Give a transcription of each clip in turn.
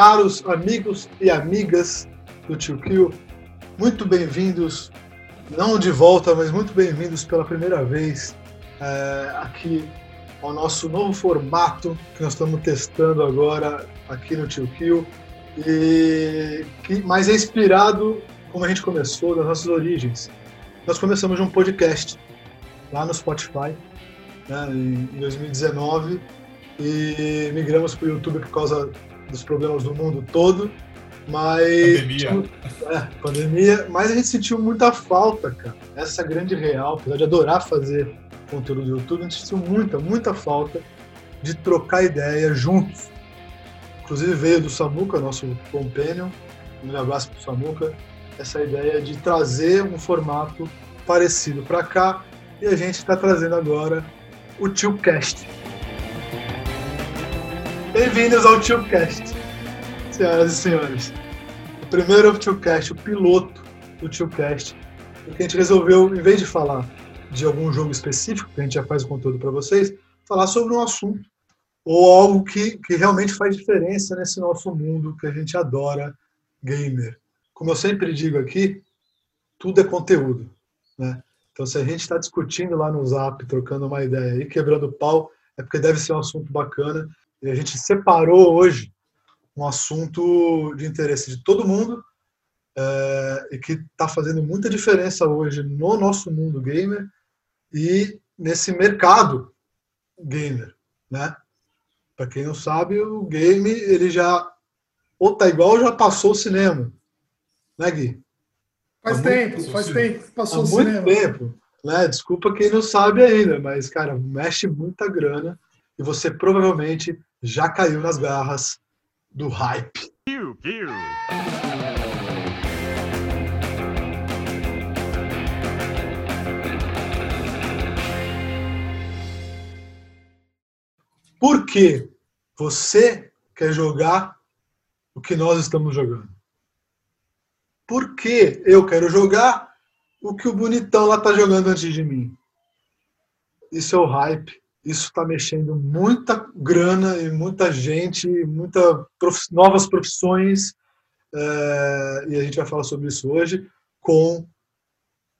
caros amigos e amigas do Tio Kill, muito bem-vindos, não de volta, mas muito bem-vindos pela primeira vez é, aqui ao nosso novo formato que nós estamos testando agora aqui no Tio Kill, e que, mas é inspirado como a gente começou, das nossas origens. Nós começamos de um podcast lá no Spotify, né, em 2019, e migramos para o YouTube por causa dos problemas do mundo todo. Mas. Pandemia. É, pandemia. Mas a gente sentiu muita falta, cara. Essa grande real, apesar de adorar fazer conteúdo do YouTube, a gente sentiu muita, muita falta de trocar ideia juntos. Inclusive veio do Samuca, nosso companion. Um abraço pro Samuca. Essa ideia de trazer um formato parecido para cá. E a gente está trazendo agora o TioCast. Bem-vindos ao TioCast, senhoras e senhores. O primeiro TioCast, o piloto do TioCast, porque a gente resolveu, em vez de falar de algum jogo específico, que a gente já faz o conteúdo para vocês, falar sobre um assunto ou algo que, que realmente faz diferença nesse nosso mundo que a gente adora, gamer. Como eu sempre digo aqui, tudo é conteúdo. Né? Então, se a gente está discutindo lá no Zap, trocando uma ideia e quebrando pau, é porque deve ser um assunto bacana. E a gente separou hoje um assunto de interesse de todo mundo é, e que está fazendo muita diferença hoje no nosso mundo gamer e nesse mercado gamer, né? Para quem não sabe, o game ele já ou tá igual ou já passou o cinema, né, Gui? Faz Há tempo, muito, faz tempo, passou Há o muito cinema. tempo, né? Desculpa quem não sabe ainda, mas cara, mexe muita grana e você provavelmente já caiu nas garras do hype. Pew, pew. Por que você quer jogar o que nós estamos jogando? Por que eu quero jogar o que o bonitão lá está jogando antes de mim? Isso é o hype isso está mexendo muita grana e muita gente, muitas prof... novas profissões, é... e a gente vai falar sobre isso hoje, com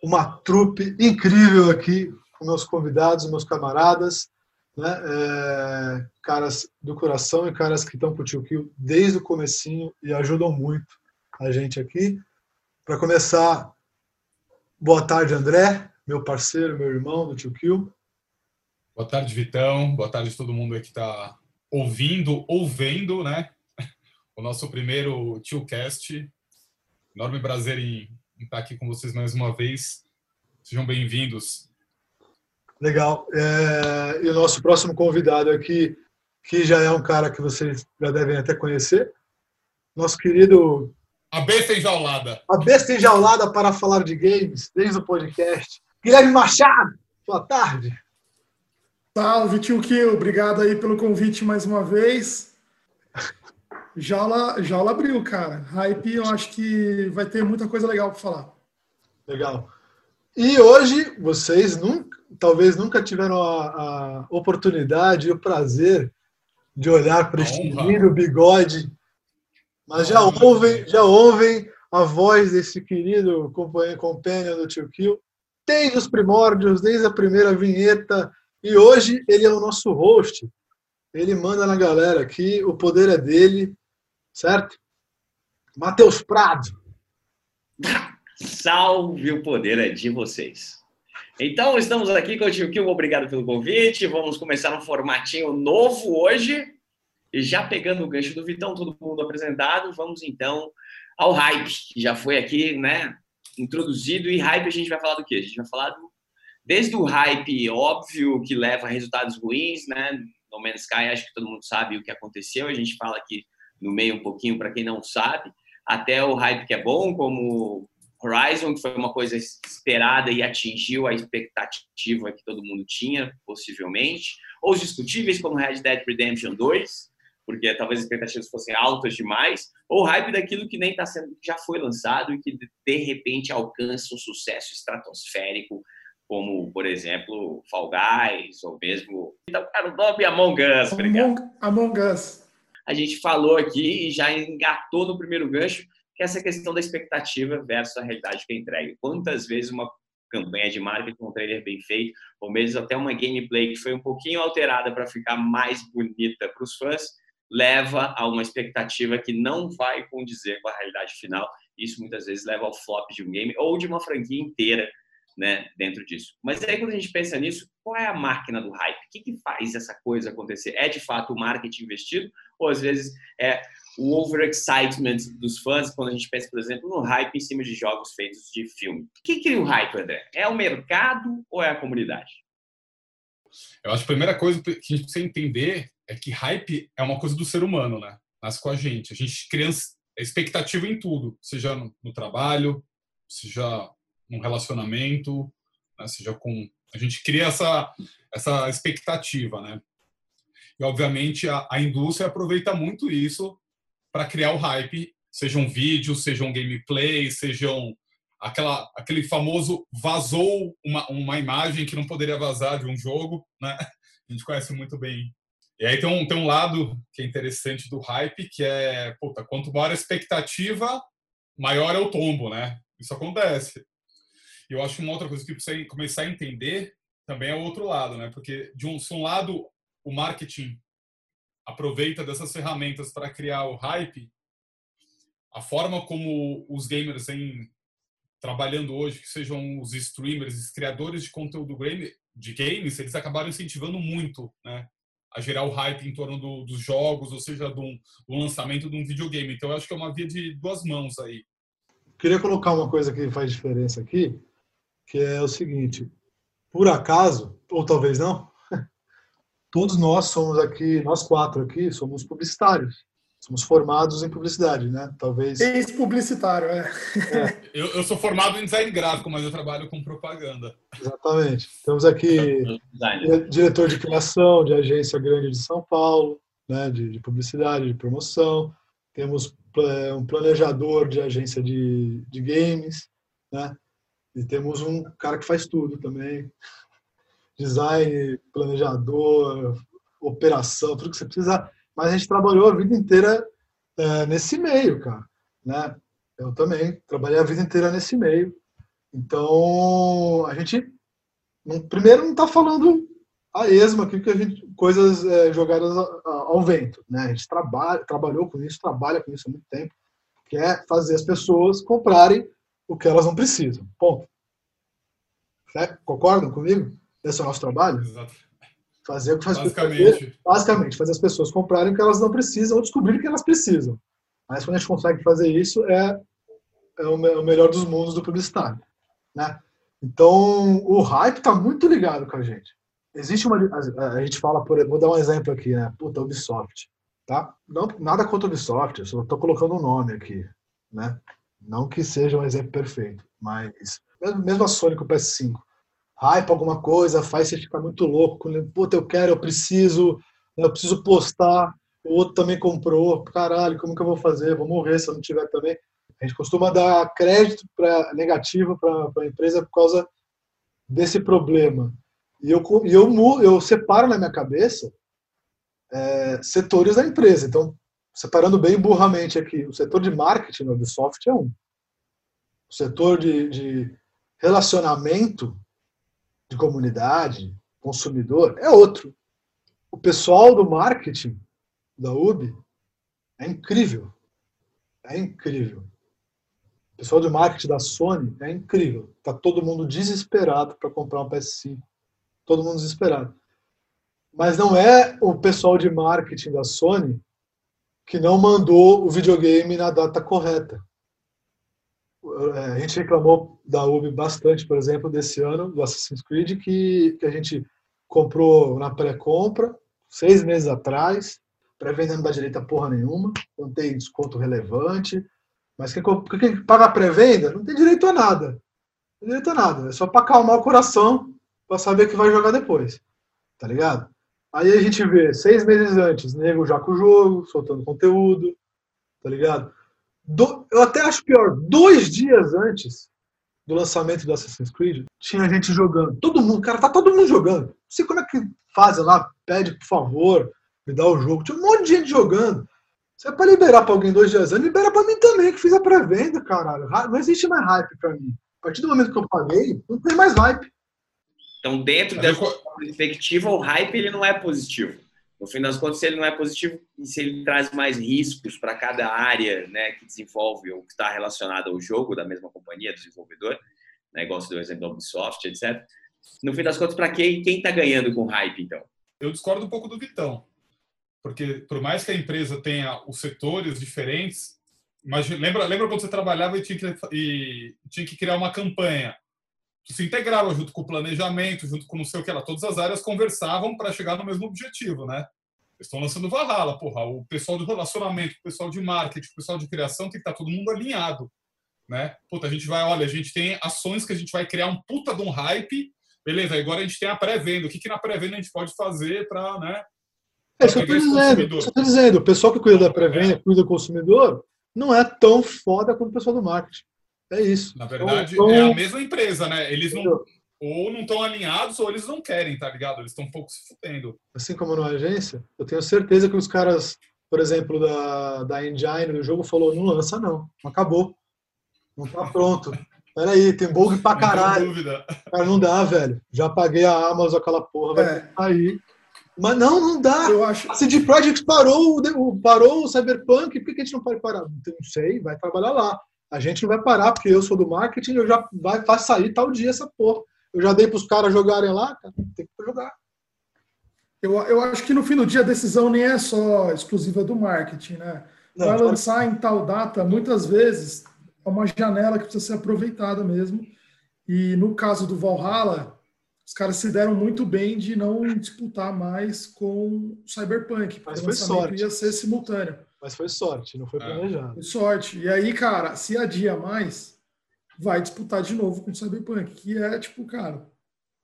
uma trupe incrível aqui, com meus convidados, meus camaradas, né? É... caras do coração e caras que estão com o Tio Kill desde o comecinho e ajudam muito a gente aqui. Para começar, boa tarde, André, meu parceiro, meu irmão do Tio Kill. Boa tarde, Vitão. Boa tarde a todo mundo aí que está ouvindo ou vendo, né? O nosso primeiro TioCast. Enorme prazer em, em estar aqui com vocês mais uma vez. Sejam bem-vindos. Legal. É, e o nosso próximo convidado aqui, que já é um cara que vocês já devem até conhecer, nosso querido. A besta enjaulada. A besta enjaulada para falar de games, desde o podcast. Guilherme Machado, boa tarde. Salve, tio Kill. Obrigado aí pelo convite mais uma vez. Jaula, Jaula abriu, cara. Hype, eu acho que vai ter muita coisa legal para falar. Legal. E hoje, vocês nunca, talvez nunca tiveram a, a oportunidade e o prazer de olhar para este lindo bigode, mas já ouvem, já ouvem a voz desse querido companheiro companion do Tio Kill, desde os primórdios, desde a primeira vinheta e hoje ele é o nosso host. Ele manda na galera aqui, o poder é dele, certo? Matheus Prado. Salve, o poder é de vocês. Então, estamos aqui com o Tio Kill, obrigado pelo convite. Vamos começar um formatinho novo hoje. E já pegando o gancho do Vitão, todo mundo apresentado, vamos então ao hype, que já foi aqui, né, introduzido. E hype a gente vai falar do quê? A gente vai falar do desde o hype óbvio que leva a resultados ruins, né? No Man's Sky, acho que todo mundo sabe o que aconteceu. A gente fala aqui no meio um pouquinho para quem não sabe, até o hype que é bom, como Horizon, que foi uma coisa esperada e atingiu a expectativa que todo mundo tinha, possivelmente, ou os discutíveis, como Red Dead Redemption 2, porque talvez as expectativas fossem altas demais, ou hype daquilo que nem está sendo, já foi lançado e que de repente alcança um sucesso estratosférico como, por exemplo, Fall Guys, ou mesmo. Então, cara, o nome Among Us, obrigado. Among, Among Us. a gente falou aqui e já engatou no primeiro gancho, que é essa questão da expectativa versus a realidade que é entregue. Quantas vezes uma campanha de marketing, um trailer bem feito, ou mesmo até uma gameplay que foi um pouquinho alterada para ficar mais bonita para os fãs, leva a uma expectativa que não vai condizer com a realidade final. Isso muitas vezes leva ao flop de um game ou de uma franquia inteira né, dentro disso. Mas aí quando a gente pensa nisso, qual é a máquina do hype? O que, que faz essa coisa acontecer? É de fato o marketing investido ou às vezes é o overexcitement dos fãs quando a gente pensa, por exemplo, no hype em cima de jogos feitos de filme? O que cria o hype, André? É o mercado ou é a comunidade? Eu acho que a primeira coisa que a gente precisa entender é que hype é uma coisa do ser humano, né? Nasce com a gente. A gente cria expectativa em tudo, seja no trabalho, seja num relacionamento, né? seja com a gente cria essa essa expectativa, né? E obviamente a, a indústria aproveita muito isso para criar o hype, seja um vídeo, seja um gameplay, sejam aquela aquele famoso vazou uma, uma imagem que não poderia vazar de um jogo, né? A gente conhece muito bem. E aí tem um, tem um lado que é interessante do hype, que é, puta, quanto maior a expectativa, maior é o tombo, né? Isso acontece. E eu acho que uma outra coisa que precisa começar a entender também é o outro lado, né? Porque de um, se um lado o marketing aproveita dessas ferramentas para criar o hype, a forma como os gamers vêm trabalhando hoje, que sejam os streamers, os criadores de conteúdo de games, eles acabaram incentivando muito, né? A gerar o hype em torno do, dos jogos, ou seja, do, do lançamento de um videogame. Então, eu acho que é uma via de duas mãos aí. Queria colocar uma coisa que faz diferença aqui, que é o seguinte: por acaso, ou talvez não, todos nós somos aqui, nós quatro aqui, somos publicitários. Somos formados em publicidade, né? Talvez. Ex-publicitário, é. é. Eu, eu, sou formado em design gráfico, mas eu trabalho com propaganda. Exatamente. Temos aqui diretor de criação de agência grande de São Paulo, né? de, de publicidade, de promoção. Temos um planejador de agência de, de games, né? E temos um cara que faz tudo também. Design, planejador, operação, tudo que você precisa. Mas a gente trabalhou a vida inteira é, nesse meio, cara. Né? Eu também trabalhei a vida inteira nesse meio. Então, a gente, primeiro, não está falando a esmo aqui, que a gente, coisas é, jogadas ao vento. Né? A gente trabalha, trabalhou com isso, trabalha com isso há muito tempo, que é fazer as pessoas comprarem o que elas não precisam. Ponto. É, concordam comigo? Esse é o nosso trabalho? Exato. Fazer o que faz basicamente. Fazer, basicamente, fazer as pessoas comprarem o que elas não precisam ou descobrirem o que elas precisam. Mas quando a gente consegue fazer isso, é, é o, o melhor dos mundos do publicitário. Né? Então, o hype está muito ligado com a gente. Existe uma. A, a, gente fala, por vou dar um exemplo aqui, né? Puta, Ubisoft. Tá? Não, nada contra o Ubisoft, eu só estou colocando um nome aqui. Né? Não que seja um exemplo perfeito, mas mesmo a Sony com o PS5. Hype alguma coisa, faz você ficar muito louco. Puta, eu quero, eu preciso, eu preciso postar. O outro também comprou. Caralho, como que eu vou fazer? Vou morrer se eu não tiver também. A gente costuma dar crédito para negativo para a empresa por causa desse problema. E eu, eu, eu separo na minha cabeça é, setores da empresa. Então, separando bem burramente aqui, o setor de marketing no Ubisoft é um. O setor de, de relacionamento de comunidade, consumidor, é outro. O pessoal do marketing da UB é incrível. É incrível. O pessoal de marketing da Sony é incrível. Tá todo mundo desesperado para comprar um PS5. Todo mundo desesperado. Mas não é o pessoal de marketing da Sony que não mandou o videogame na data correta. É, a gente reclamou da Ubi bastante, por exemplo, desse ano, do Assassin's Creed, que, que a gente comprou na pré-compra, seis meses atrás, pré-venda não dá direito a porra nenhuma, não tem desconto relevante, mas quem, quem paga a pré-venda não tem direito a nada. Não tem direito a nada, é só para acalmar o coração, para saber que vai jogar depois, tá ligado? Aí a gente vê, seis meses antes, nego já com o jogo, soltando conteúdo, tá ligado? Do, eu até acho pior, dois dias antes do lançamento do Assassin's Creed, tinha gente jogando. Todo mundo, cara, tá todo mundo jogando. Não sei como é que fazem lá, pede, por favor, me dá o jogo. Tinha um monte de gente jogando. Se é pra liberar pra alguém dois dias antes, libera pra mim também, que fiz a pré-venda, caralho. Não existe mais hype pra mim. A partir do momento que eu paguei, não tem mais hype. Então, dentro Mas dessa eu- perspectiva, o hype ele não é positivo. No fim das contas, se ele não é positivo, e se ele traz mais riscos para cada área né, que desenvolve ou que está relacionada ao jogo da mesma companhia, desenvolvedor, né, igual você deu o exemplo da Ubisoft, etc. No fim das contas, para quem quem está ganhando com hype, então? eu discordo um pouco do Vitão. Porque, por mais que a empresa tenha os setores diferentes, imagina, lembra, lembra quando você trabalhava e tinha, que, e tinha que criar uma campanha? Que se integrava junto com o planejamento, junto com não sei o que lá. Todas as áreas conversavam para chegar no mesmo objetivo, né? Eles estão lançando Valhalla, porra. O pessoal do relacionamento, o pessoal de marketing, o pessoal de criação tem que estar todo mundo alinhado, né? Puta, a gente vai, olha, a gente tem ações que a gente vai criar um puta de um hype Beleza, agora a gente tem a pré-venda. O que, que na pré-venda a gente pode fazer para, né? É pegar esse dizendo. tô dizendo. O pessoal que cuida da pré-venda, cuida do consumidor, não é tão foda quanto o pessoal do marketing. É isso. Na verdade, Então- é a mesma empresa, né? Eles não ou não estão alinhados ou eles não querem, tá ligado? Eles estão um pouco se fudendo. assim como numa agência, eu tenho certeza que os caras, por exemplo, da, da engine do jogo, falou, não lança não, acabou. Não tá pronto. Peraí, tem bug pra Não caralho. dúvida. Cara, não dá, velho. Já paguei a Amazon, aquela porra, vai É. sair. Mas não, não dá. Eu acho. A CD Projekt parou, parou o Cyberpunk, por que que a gente não pode parar? Não sei, vai trabalhar lá. A gente não vai parar, porque eu sou do marketing, eu já vai, vai sair tal dia essa porra. Eu já dei pros caras jogarem lá, cara, tem que jogar. Eu, eu acho que no fim do dia a decisão nem é só exclusiva do marketing, né? Vai lançar em tal data, muitas vezes é uma janela que precisa ser aproveitada mesmo. E no caso do Valhalla, os caras se deram muito bem de não disputar mais com o Cyberpunk, porque Mas o lançamento sorte. ia ser simultâneo. Mas foi sorte, não foi É. planejado. Foi sorte. E aí, cara, se adia mais, vai disputar de novo com o Cyberpunk, que é tipo, cara,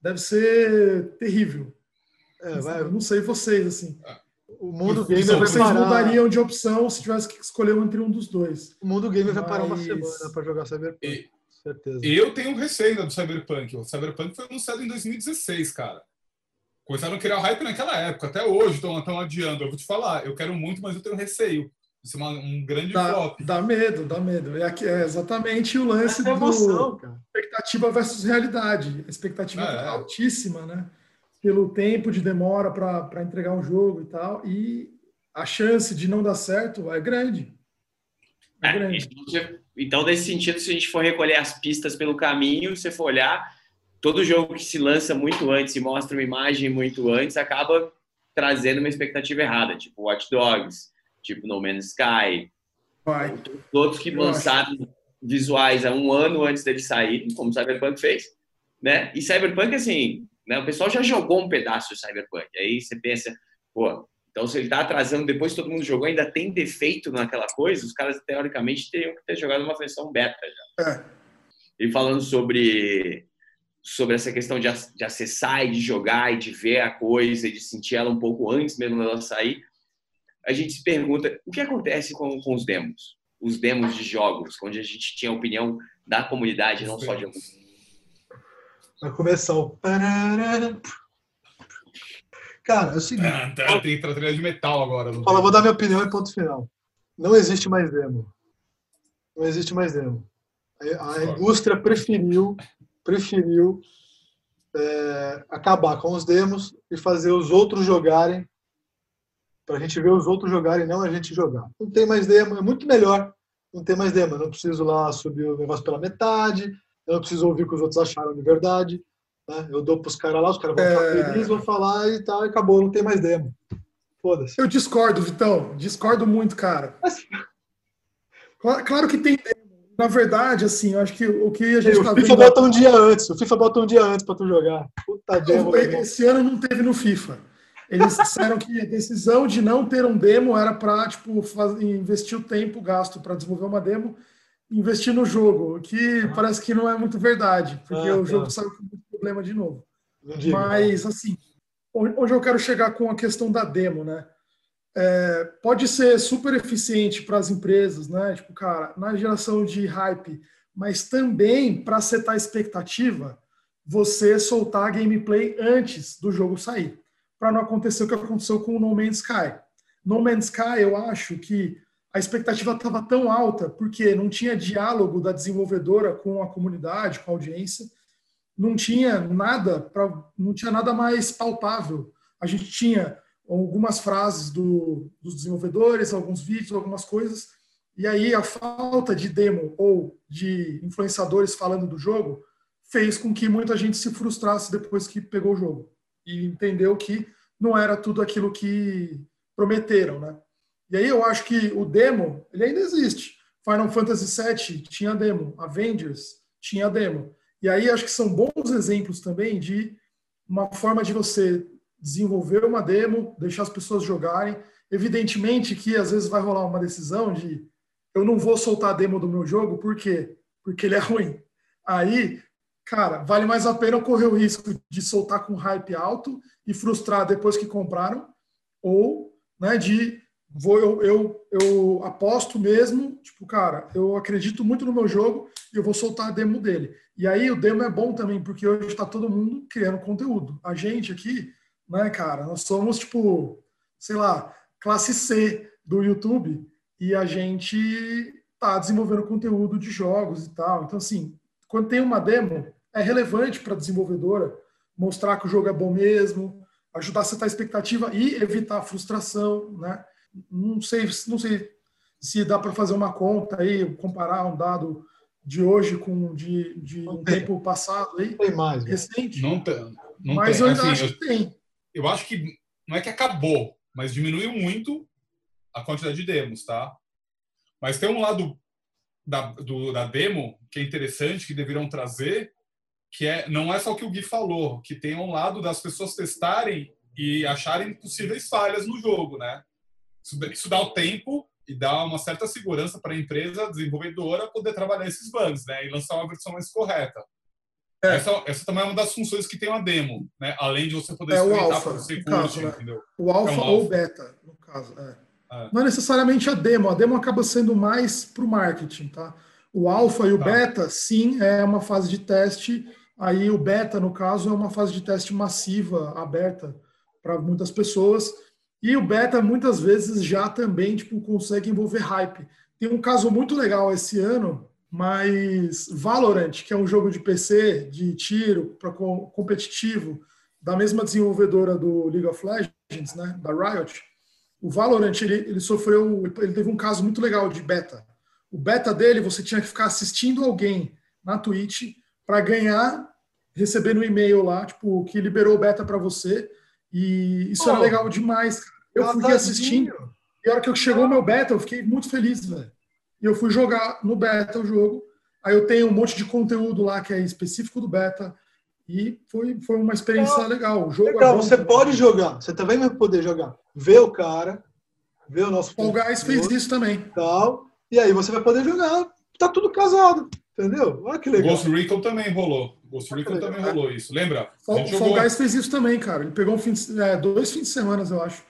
deve ser terrível. É, vai, Eu não sei vocês, assim. o mundo gamer vai Vocês parar. mudariam de opção se tivesse que escolher entre um dos dois. O mundo gamer vai parar uma Mas- semana pra jogar Cyberpunk. E- Certeza. Eu tenho receio ainda do Cyberpunk. O Cyberpunk foi anunciado em 2016, cara. Começaram a criar hype naquela época. Até hoje estão adiando. Eu vou te falar, eu quero muito, mas eu tenho receio. Isso é uma- um grande Dá, flop. dá medo, dá medo. É, aqui- é exatamente o lance é a do emoção, cara. expectativa versus realidade. A expectativa É, altíssima, né? Pelo tempo de demora para entregar um jogo e tal. E a chance de não dar certo é grande. É É, grande. então, então, nesse sentido, se a gente for recolher as pistas pelo caminho, se você for olhar, todo jogo que se lança muito antes e mostra uma imagem muito antes acaba trazendo uma expectativa errada, tipo Watch Dogs, tipo No Man's Sky, Vai. todos que lançaram visuais há um ano antes deles saírem, como Cyberpunk fez, né? E Cyberpunk, assim, né, o pessoal já jogou um pedaço de Cyberpunk. Aí você pensa, pô, então se ele tá atrasando depois que todo mundo jogou, ainda tem defeito naquela coisa, os caras teoricamente teriam que ter jogado uma versão beta já. É. E falando sobre sobre essa questão de, de acessar e de jogar e de ver a coisa e de sentir ela um pouco antes mesmo dela sair, a gente se pergunta o que acontece com, com os demos? Os demos de jogos, onde a gente tinha a opinião da comunidade, não só de alguns. Vai começar o. Cara, é o seguinte. Ah, tá, Tem trilha de metal agora. não Fala, vou dar minha opinião e ponto final. Não existe mais demo. Não existe mais demo. A, a indústria preferiu, preferiu é, acabar com os demos e fazer os outros jogarem, para a gente ver os outros jogarem, não a gente jogar. Não tem mais demo, é muito melhor não ter mais demo. Eu não preciso lá subir o negócio pela metade, eu não preciso ouvir o que os outros acharam de verdade. Né? Eu dou para os caras lá, os caras vão ficar É. felizes, vão falar e tal, e acabou, não tem mais demo. Foda-se. Eu discordo, Vitão. Discordo muito, cara. Mas- Cla- Claro que tem demo. Na verdade, assim, eu acho que o que a gente o tá FIFA vendo. bota um dia antes. O FIFA bota um dia antes pra tu jogar. Puta demo. Esse ano não teve no FIFA. Eles disseram que a decisão de não ter um demo era para tipo, investir o tempo gasto para desenvolver uma demo, investir no jogo, o que parece que não é muito verdade, porque Ah, o jogo tá. saiu com muito problema de novo. Mas, assim, onde eu quero chegar com a questão da demo, né? É, pode ser super eficiente para as empresas, né? Tipo, cara, na geração de hype, mas também para setar expectativa, você soltar gameplay antes do jogo sair, para não acontecer o que aconteceu com o No Man's Sky. No Man's Sky, eu acho que a expectativa estava tão alta porque não tinha diálogo da desenvolvedora com a comunidade, com a audiência, não tinha nada para, não tinha nada mais palpável. A gente tinha algumas frases do, dos desenvolvedores, alguns vídeos, algumas coisas, e aí a falta de demo ou de influenciadores falando do jogo fez com que muita gente se frustrasse depois que pegou o jogo e entendeu que não era tudo aquilo que prometeram, né? E aí eu acho que o demo, ele ainda existe. Final Fantasy VII tinha demo, Avengers tinha demo. E aí acho que são bons exemplos também de uma forma de você desenvolver uma demo, deixar as pessoas jogarem. Evidentemente que às vezes vai rolar uma decisão de eu não vou soltar a demo do meu jogo, por quê? Porque ele é ruim. Aí, cara, vale mais a pena correr o risco de soltar com hype alto e frustrar depois que compraram, ou né, de vou eu, eu, eu aposto mesmo, tipo, cara, eu acredito muito no meu jogo e eu vou soltar a demo dele. E aí o demo é bom também, porque hoje está todo mundo criando conteúdo. A gente aqui, né, cara, nós somos, tipo, sei lá, classe C do YouTube e a gente tá desenvolvendo conteúdo de jogos e tal. Então, assim, quando tem uma demo, é relevante para a desenvolvedora mostrar que o jogo é bom mesmo, ajudar a setar a expectativa e evitar a frustração, né? não sei, não sei se dá para fazer uma conta aí, comparar um dado de hoje com de, de um tem. tempo passado aí, tem mais, né? recente. Não tem, não mas tem. eu assim, acho eu, que tem. Eu acho que não é que acabou, mas diminuiu muito a quantidade de demos, tá? Mas tem um lado da, do, da demo que é interessante, que deveriam trazer, que é não é só o que o Gui falou, que tem um lado das pessoas testarem e acharem possíveis falhas no jogo, né? Isso dá o tempo e dá uma certa segurança para a empresa desenvolvedora poder trabalhar esses bugs, né? E lançar uma versão mais correta. É. Essa, essa também é uma das funções que tem uma demo, né? Além de você poder é experimentar o alpha, você curte, né? entendeu? O alfa é um ou beta, no caso. É. É. Não é necessariamente a demo. A demo acaba sendo mais para o marketing, tá? O alfa e o Tá. beta, sim, é uma fase de teste. Aí o beta, no caso, é uma fase de teste massiva, aberta para muitas pessoas. E o beta, muitas vezes, já também tipo, consegue envolver hype. Tem um caso muito legal esse ano, mas Valorant, que é um jogo de PC, de tiro, para competitivo, da mesma desenvolvedora do League of Legends, né, da Riot, o Valorant ele, ele sofreu, ele teve um caso muito legal de beta. O beta dele, você tinha que ficar assistindo alguém na Twitch para ganhar, receber no e-mail lá, tipo, que liberou o beta para você. E isso era Pô, legal demais. Eu fui assistindo. E a hora que chegou o meu beta, eu fiquei muito feliz, velho. E eu fui jogar no beta o jogo. Aí eu tenho um monte de conteúdo lá que é específico do beta. E foi, foi uma experiência Legal. legal. O jogo é Legal, bom você pode jogar, você também vai poder jogar. Vê o cara, vê o nosso O Guys fez isso também. e tal, e aí você vai poder jogar. Tá tudo casado, entendeu? Olha que legal. Ghost Recon também rolou. Ghost Recon legal. também rolou isso. Lembra? O Fall. Guys fez isso também, cara. Ele pegou um fim de- é, dois fins de semana, eu acho.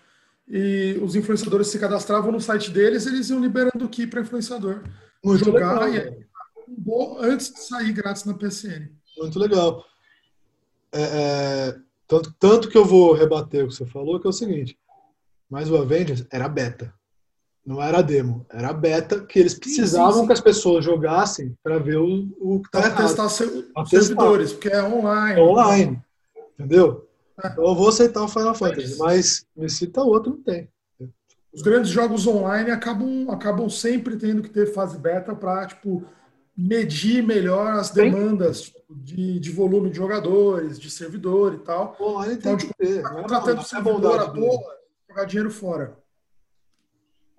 E os influenciadores se cadastravam no site deles, eles iam liberando o key para influenciador Muito jogar legal. e aí- antes de sair grátis na PSN. Muito legal. É, é, tanto, tanto que eu vou rebater o que você falou, que é o seguinte. Mas o Avengers era beta. Não era demo. Era beta que eles precisavam sim, sim. que as pessoas jogassem para ver o, o que tá Para testar seu- Pra os testar. servidores, porque é online. É online. Entendeu? Então eu vou aceitar o Final Fantasy, mas me cita outro, não tem. Os grandes jogos online acabam, acabam sempre tendo que ter fase beta para tipo, medir melhor as Tem. demandas tipo, de, de volume de jogadores, de servidor e tal. Online tem Então, que ter. Tá é contratando é servidor à toa, jogar dinheiro fora.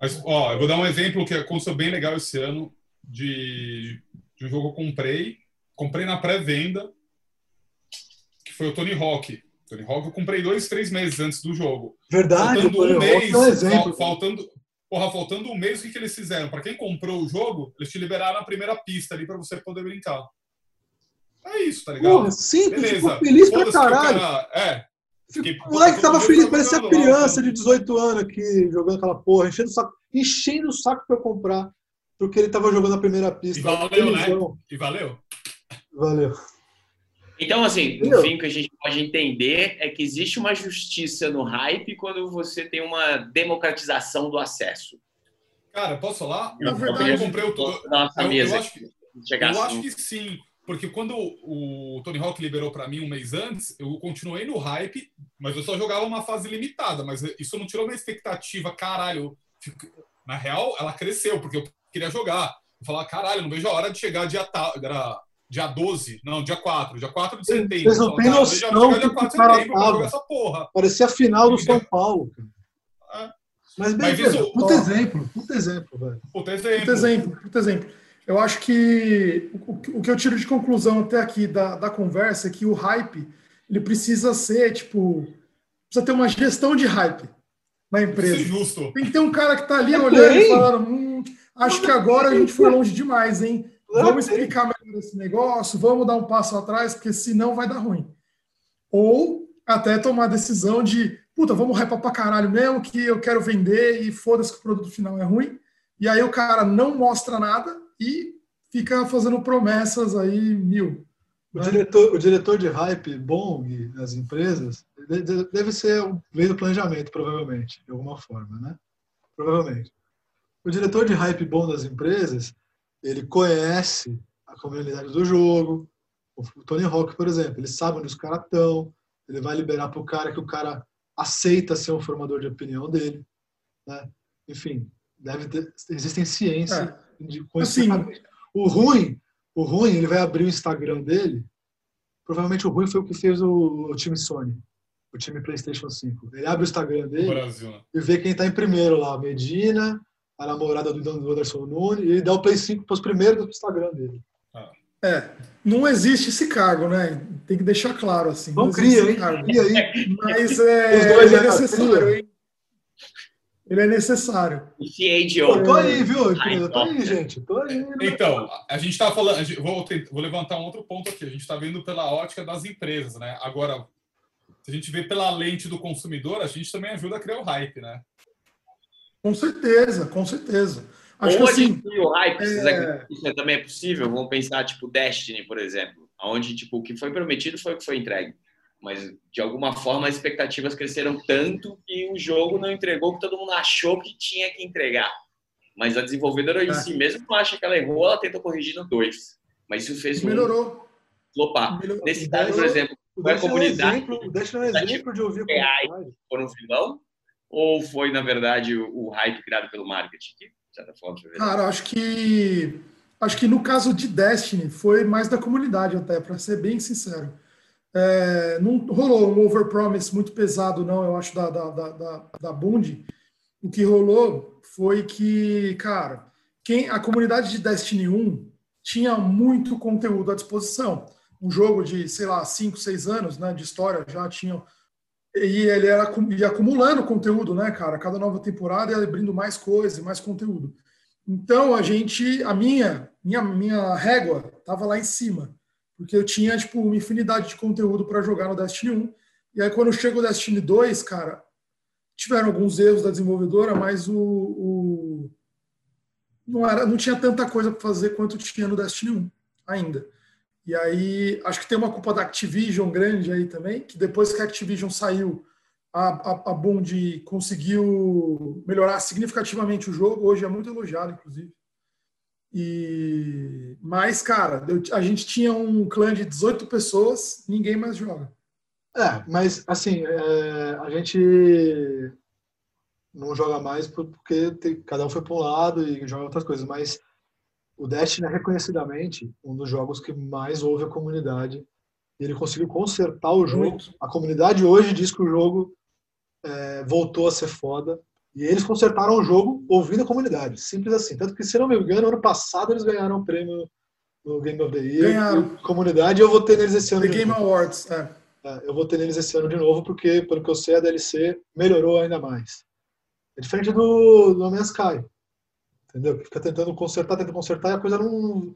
Mas, ó, eu vou dar um exemplo que aconteceu bem legal esse ano de, de um jogo que eu comprei. Comprei na pré-venda, que foi o Tony Hawk. Tony Hawk eu comprei dois, três meses antes do jogo. Verdade, faltando um eu mês, um exemplo. fal- faltando, porra, faltando um mês, o que, que eles fizeram? Para quem comprou o jogo, eles te liberaram a primeira pista ali para você poder brincar. É isso, tá ligado? Porra, simples, Beleza. ficou feliz pra caralho. cara- É. Fiquei- O moleque tava feliz, parecia lá, criança né? de 18 anos aqui, jogando aquela porra, enchendo o saco, enchendo o saco pra eu comprar, porque ele tava jogando a primeira pista. E valeu, Felizão. E valeu? Valeu. Então, assim, Entendeu? fim, o que a gente pode entender é que existe uma justiça no hype quando você tem uma democratização do acesso. Cara, posso falar? Na Eu, verdade, eu comprei o. Nossa Eu, mesa eu acho, que- eu acho no- que sim. Porque quando o Tony Hawk liberou para mim um mês antes, eu continuei no hype, mas eu só jogava uma fase limitada. Mas isso não tirou minha expectativa. Caralho, na real, ela cresceu, porque eu queria jogar. Eu falava, caralho, não vejo a hora de chegar dia, tal, era dia 12, não, dia 4, dia 4 de setembro. Vocês não têm "Cara, eu vejo a hora de noção que 4 de o cara tava. essa porra. Parecia a final do São Paulo. cara. Ah. Mas Mas beleza, isso- puta ó. exemplo, puta exemplo, velho. Puta Puta exemplo. exemplo, puta exemplo. Eu acho que o, o que eu tiro de conclusão até aqui da, da conversa é que o hype ele precisa ser, tipo, precisa ter uma gestão de hype na Isso é empresa. justo. Tem que ter um cara que tá ali olhando e falando, hum, acho que agora a gente foi longe demais, hein? Vamos explicar esse negócio, vamos dar um passo atrás, porque senão vai dar ruim. Ou até tomar a decisão de, puta, vamos hypar pra caralho mesmo, que eu quero vender e foda-se que o produto final é ruim. E aí o cara não mostra nada e fica fazendo promessas aí mil. O né? diretor, o diretor de hype bom nas empresas de- de- deve ser o meio do planejamento, provavelmente, de alguma forma, né? Provavelmente. O diretor de hype bom das empresas, ele conhece a comunidade do jogo. O Tony Hawk, por exemplo, ele sabe onde os caras estão, ele vai liberar para o cara que o cara aceita ser um formador de opinião dele, né? Enfim, deve ter, existem ciência de Assim. O ruim, o ruim, ele vai abrir o Instagram dele. Provavelmente o ruim foi o que fez o, o time Sony, o time PlayStation 5. Ele abre o Instagram dele Brasil, né? e vê quem está em primeiro lá, Medina, a namorada do do Anderson Nunes, e ele dá o Play 5 para os primeiros do Instagram dele. É, não existe esse cargo, né? Tem que deixar claro assim. Não existe cria, esse hein? cargo. Cria aí. Mas é, Os dois ele é necessário, hein? Ele é necessário. CAGO. Pô, tô aí, viu? Ai, Eu tô aí, gente. Tô aí. né? Então, a gente está falando, gente- vou, vou levantar um outro ponto aqui. A gente está vendo pela ótica das empresas, né? Agora, se a gente vê pela lente do consumidor, a gente também ajuda a criar o hype, né? Com certeza, com certeza. Acho que assim, o hype, é- isso também é possível? Vamos pensar, tipo, Destiny, por exemplo, onde tipo, o que foi prometido foi o que foi entregue. Mas, de alguma forma, as expectativas cresceram tanto que o jogo não entregou o que todo mundo achou que tinha que entregar. Mas a desenvolvedora em É. si mesmo acha que ela errou, ela tenta corrigir no 2. Mas isso fez um melhorou. flopar. melhorou. Nesse caso, por exemplo, foi a é um comunidade exemplo, o Destiny é um exemplo de ouvir reais. comunidade. foi um vilão? Ou foi, na verdade, o, o hype criado pelo marketing? Cara, acho que acho que no caso de Destiny foi mais da comunidade até, para ser bem sincero. É, não rolou um overpromise muito pesado, não, eu acho, da, da, da, da, da Bund. O que rolou foi que, cara, quem a comunidade de Destiny 1 tinha muito conteúdo à disposição. Um jogo de, sei lá, 5, 6 anos né, de história já tinham. E ele era ia acumulando conteúdo, né, cara? Cada nova temporada ia abrindo mais coisas, mais conteúdo. Então a gente, a minha, minha, minha régua estava lá em cima, porque eu tinha tipo uma infinidade de conteúdo para jogar no Destiny 1. E aí quando chega o Destiny 2, cara, tiveram alguns erros da desenvolvedora, mas o, o- não era, não tinha tanta coisa para fazer quanto tinha no Destiny 1 ainda. E aí acho que tem uma culpa da Activision grande aí também, que depois que a Activision saiu, a, a, a Bond conseguiu melhorar significativamente o jogo. Hoje é muito elogiado, inclusive. E mas, cara, eu- a gente tinha um clã de 18 pessoas, ninguém mais joga. É, mas assim, é, a gente não joga mais por- porque tem- cada um foi para um lado e joga outras coisas, mas o Destiny é reconhecidamente um dos jogos que mais ouve a comunidade. E ele conseguiu consertar o jogo. Muito. A comunidade hoje diz que o jogo é, voltou a ser foda. E eles consertaram o jogo ouvindo a comunidade. Simples assim. Tanto que, se não me engano, ano passado eles ganharam o prêmio no Game of the Year. Ganharam. E Comunidade, eu vou ter neles esse ano. The de Game novo. Awards, é. É, eu vou ter neles esse ano de novo, porque, pelo que eu sei, a DLC melhorou ainda mais. É diferente do, do No Man's Sky. Entendeu? Que fica tentando consertar, tentando consertar e a coisa não,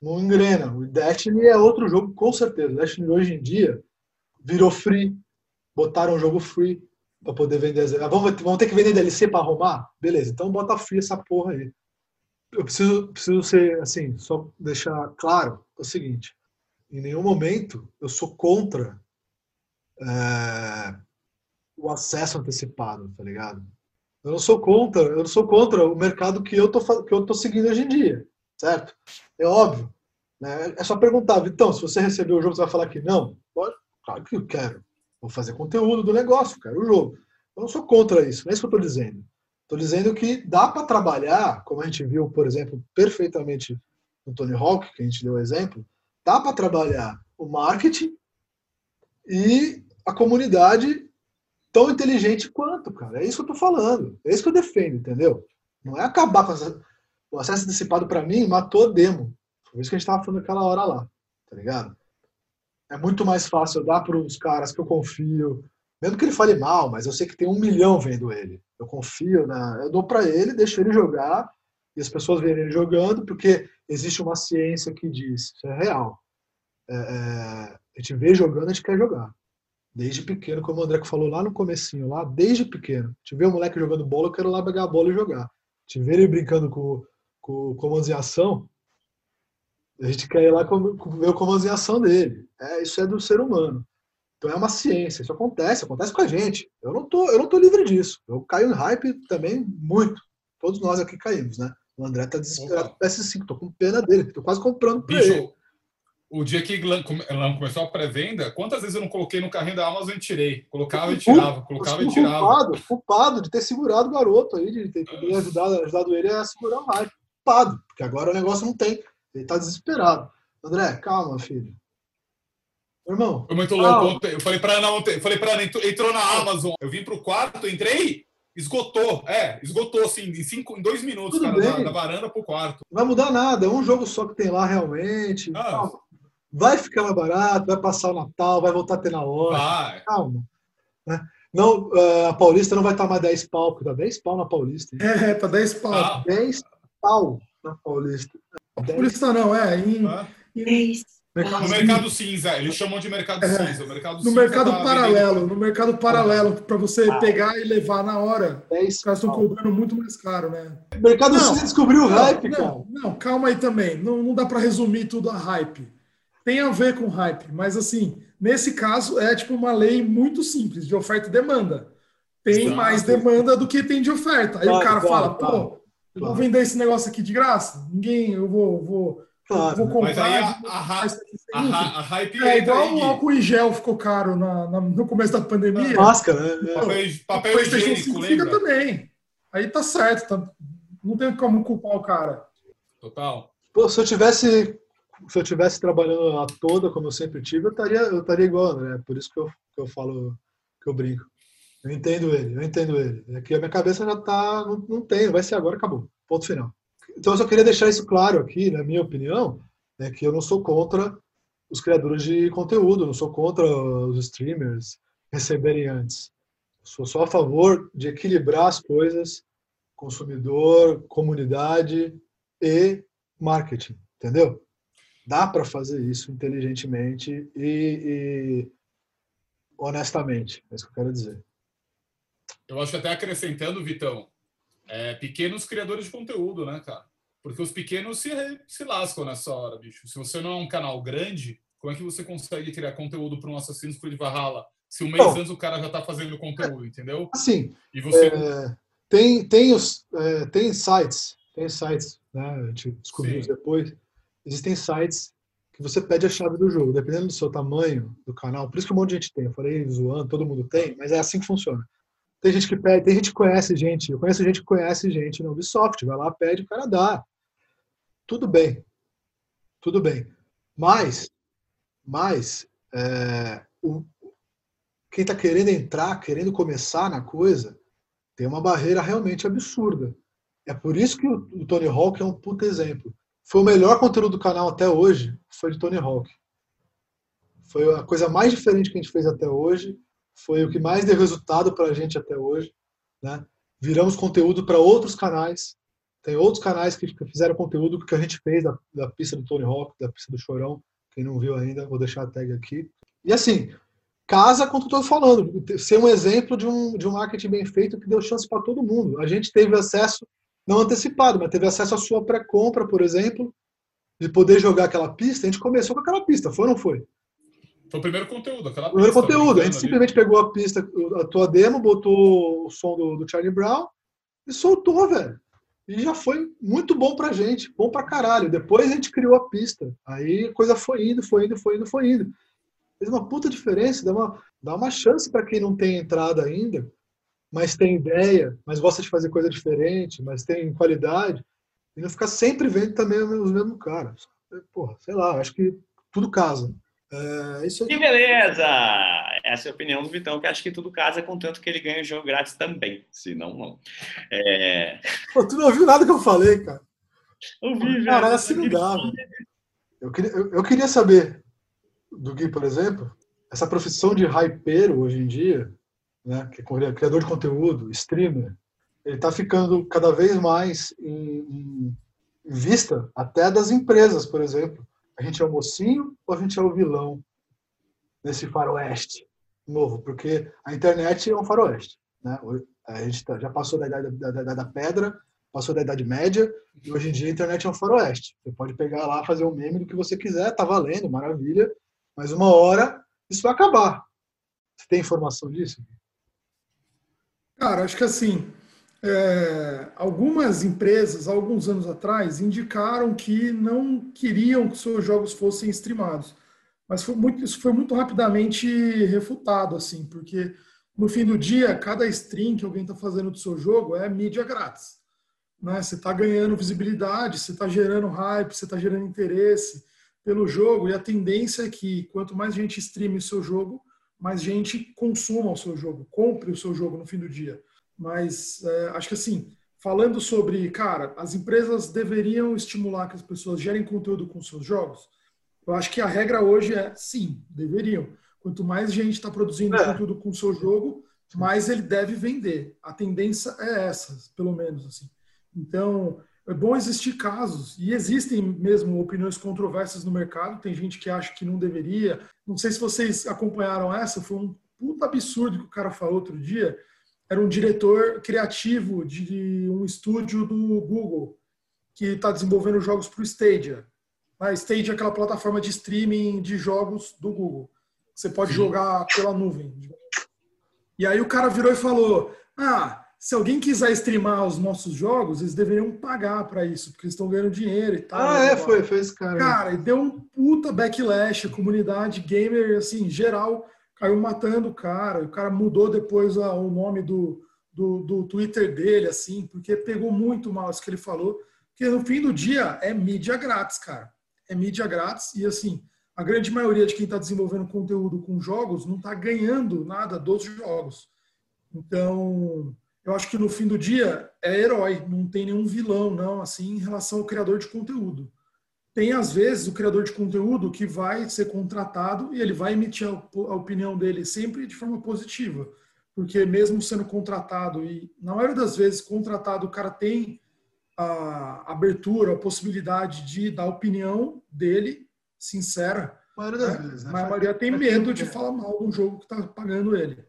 não engrena. O Destiny é outro jogo, com certeza. O Destiny hoje em dia virou free. Botaram um jogo free para poder vender. Ah, vamos, vamos ter que vender DLC para arrumar? Beleza, então bota free essa porra aí. Eu preciso, preciso ser, assim, só deixar claro o seguinte: em nenhum momento eu sou contra é, o acesso antecipado, tá ligado? Eu não sou contra, eu não sou contra o mercado que eu tô, que eu tô seguindo hoje em dia, certo? É óbvio. Né? É só perguntar, Vitão, se você recebeu o jogo, você vai falar que não? Pode? Claro que eu quero. Vou fazer conteúdo do negócio, quero o jogo. Eu não sou contra isso, não é isso que eu estou dizendo. Estou dizendo que dá para trabalhar, como a gente viu, por exemplo, perfeitamente no Tony Hawk, que a gente deu exemplo, dá para trabalhar o marketing e a comunidade tão inteligente quanto, cara. É isso que eu tô falando. É isso que eu defendo, entendeu? Não é acabar com essa... o acesso antecipado para mim matou a demo. Foi isso que a gente tava falando naquela hora lá, tá ligado? É muito mais fácil eu dar para os caras que eu confio, mesmo que ele fale mal, mas eu sei que tem um milhão vendo ele. Eu confio na, eu dou para ele, deixo ele jogar e as pessoas verem ele jogando, porque existe uma ciência que diz, isso é real. É, é, a gente vê jogando, a gente quer jogar. Desde pequeno, como o André falou lá no comecinho, lá, desde pequeno. Te ver o moleque jogando bola, eu quero lá pegar a bola e jogar. Te ver ele brincando com, com comandos em ação, a gente quer ir lá ver o comandos em ação dele. É, isso é do ser humano. Então é uma ciência, isso acontece, acontece com a gente. Eu não tô, eu não tô livre disso. Eu caio em hype também muito. Todos nós aqui caímos, né? O André tá desesperado com PS5, tô com pena dele, tô quase comprando pra Bicho, ele o dia que Lan começou a pré-venda, quantas vezes eu não coloquei no carrinho da Amazon e tirei? Colocava e tirava, colocava e tirava. Culpado, culpado de ter segurado o garoto aí, de ter, ter ajudado, ajudado ele a segurar o hype. Culpado, porque agora o negócio não tem. Ele tá desesperado. André, calma, filho. Meu irmão. Foi muito louco. Eu falei pra Ana ontem, falei pra Ana, entrou na Amazon. Eu vim pro quarto, entrei, esgotou. É, esgotou assim, em, cinco, em dois minutos, Tudo cara, da, da, varanda pro quarto. Não vai mudar nada, é um jogo só que tem lá realmente. Ah. Vai ficar mais barato, vai passar o Natal, vai voltar a ter na loja. Vai. Calma. Né? Não, eh, a Paulista não vai estar mais 10 pau, porque tá 10 pau na Paulista. Hein? É, tá 10 pau. Ah. 10 pau na Paulista. Paulista não, é. Em, ah. em... Mercado no mercado cinza, eles chamam de mercado é, cinza. Mercado no cinza mercado tá paralelo, no mercado paralelo, para você ah. pegar e levar na hora. É Os caras estão cobrando muito mais caro, né? O mercado não, cinza descobriu o hype, não, cara. Não, calma aí também. Não, não dá para resumir tudo a hype tem a ver com hype, mas assim, nesse caso é tipo uma lei muito simples de oferta e demanda. Tem Exato. mais demanda do que tem de oferta. Aí claro, o cara claro, fala, claro, pô, eu vou vender esse negócio aqui de graça? Ninguém, eu vou, vou, claro, vou comprar. Mas aí a, a, a, a hype é igual o álcool em gel ficou caro na, na, no começo da pandemia. Máscara, né? Papel, papel higiênico, fica também. Aí tá certo, tá, não tem como culpar o cara. Total. Pô, se eu tivesse se eu tivesse trabalhando a toda, como eu sempre tive, eu estaria, eu estaria igual, André. Por isso que eu, que eu falo, que eu brinco. Eu entendo ele, eu entendo ele. É que a minha cabeça já tá, não, não tem, vai ser agora, acabou. Ponto final. Então eu só queria deixar isso claro aqui, na minha opinião, é que eu não sou contra os criadores de conteúdo, não sou contra os streamers receberem antes. Sou só a favor de equilibrar as coisas, consumidor, comunidade e marketing, entendeu? Dá para fazer isso inteligentemente e, e, honestamente. É isso que eu quero dizer. Eu acho que até acrescentando, Vitão, é, pequenos criadores de conteúdo, né, cara? Porque os pequenos se, se lascam nessa hora, bicho. Se você não é um canal grande, como é que você consegue criar conteúdo para um Assassin's Creed Valhalla? Se um mês antes o cara já está fazendo conteúdo, entendeu? Assim, e você... É, tem, tem, os, é, tem sites, tem sites, né? A gente descobriu depois, existem sites que você pede a chave do jogo, dependendo do seu tamanho do canal. Por isso que um monte de gente tem. Eu falei zoando, todo mundo tem, mas é assim que funciona. Tem gente que pede, tem gente que conhece gente. Eu conheço gente que conhece gente no Ubisoft. Vai lá, pede, o cara dá. Tudo bem. Tudo bem. Mas, mas é, o, quem está querendo entrar, querendo começar na coisa, tem uma barreira realmente absurda. É por isso que o, o Tony Hawk é um puto exemplo foi o melhor conteúdo do canal até hoje, foi de Tony Hawk. Foi a coisa mais diferente que a gente fez até hoje, foi o que mais deu resultado para a gente até hoje. Né? Viramos conteúdo para outros canais. Tem outros canais que fizeram conteúdo que a gente fez da, da pista do Tony Hawk, da pista do Chorão. Quem não viu ainda, vou deixar a tag aqui. E assim, casa com o que eu estou falando. Ser um exemplo de um, de um marketing bem feito que deu chance para todo mundo. A gente teve acesso não antecipado, mas teve acesso à sua pré-compra, por exemplo, de poder jogar aquela pista. A gente começou com aquela pista, foi ou não foi? Foi o primeiro conteúdo, aquela primeiro pista. conteúdo. A gente ali. simplesmente pegou a pista, a tua demo, botou o som do, do Charlie Brown e soltou, velho. E já foi muito bom pra gente, bom pra caralho. Depois a gente criou a pista. Aí a coisa foi indo, foi indo, foi indo, foi indo. Fez uma puta diferença, dá uma, dá uma chance para quem não tem entrada ainda, mas tem ideia, mas gosta de fazer coisa diferente, mas tem qualidade, e não ficar sempre vendo também os mesmos caras. Porra, sei lá, acho que tudo casa. É, isso Que beleza! Essa é a opinião do Vitão, que acho que tudo casa, contanto que ele ganha o jogo grátis também. Se não, não. É... Pô, tu não ouviu nada que eu falei, cara. Ouvi, velho. Cara, assim não dá, eu queria, eu, eu queria saber do Gui, por exemplo, essa profissão de hypeiro hoje em dia, né, que é criador de conteúdo, streamer, ele está ficando cada vez mais em, em, vista até das empresas, por exemplo. A gente é o mocinho ou a gente é o vilão nesse faroeste novo? Porque a internet é um faroeste. Né? A gente tá, já passou da idade da, da, da, pedra, passou da Idade Média, e hoje em dia a internet é um faroeste. Você pode pegar lá, fazer um meme do que você quiser, tá valendo, maravilha, mas uma hora isso vai acabar. Você tem informação disso? Cara, acho que assim, é, algumas empresas, alguns anos atrás, indicaram que não queriam que seus jogos fossem streamados. Mas foi muito, isso foi muito rapidamente refutado, assim, porque no fim do dia, cada stream que alguém está fazendo do seu jogo é mídia grátis. Né? Você está ganhando visibilidade, você está gerando hype, você está gerando interesse pelo jogo, e a tendência é que quanto mais gente streame o seu jogo, mais gente consuma o seu jogo, compre o seu jogo no fim do dia. Mas é, acho que assim, falando sobre, cara, as empresas deveriam estimular que as pessoas gerem conteúdo com seus jogos. Eu acho que a regra hoje é sim, deveriam. Quanto mais gente está produzindo é. conteúdo com o seu jogo, mais ele deve vender. A tendência é essa, pelo menos assim. Então, é bom existir casos, e existem mesmo opiniões controversas no mercado, tem gente que acha que não deveria. Não sei se vocês acompanharam essa, foi um puta absurdo que o cara falou outro dia. Era um diretor criativo de um estúdio do Google, que está desenvolvendo jogos para o Stadia. A Stadia é aquela plataforma de streaming de jogos do Google. Você pode Sim. jogar pela nuvem. E aí o cara virou e falou: Ah, se alguém quiser streamar os nossos jogos, eles deveriam pagar para isso, porque eles estão ganhando dinheiro e tal. Ah, é, foi, foi esse cara. Cara, e deu um puta backlash, a comunidade gamer, assim, geral, caiu matando o cara. O cara mudou depois a, o nome do, do, do, Twitter dele, assim, porque pegou muito mal isso que ele falou. Porque no fim do dia é mídia grátis, cara. É mídia grátis e, assim, a grande maioria de quem está desenvolvendo conteúdo com jogos não está ganhando nada dos jogos. Então, eu acho que no fim do dia é herói, não tem nenhum vilão, não, assim, em relação ao criador de conteúdo. Tem, às vezes, o criador de conteúdo que vai ser contratado e ele vai emitir a opinião dele sempre de forma positiva. Porque mesmo sendo contratado, e na maioria das vezes contratado, o cara tem a abertura, a possibilidade de dar a opinião dele sincera. A maioria das né? vezes, né? Mas a maioria tem medo de falar mal do jogo que está pagando ele.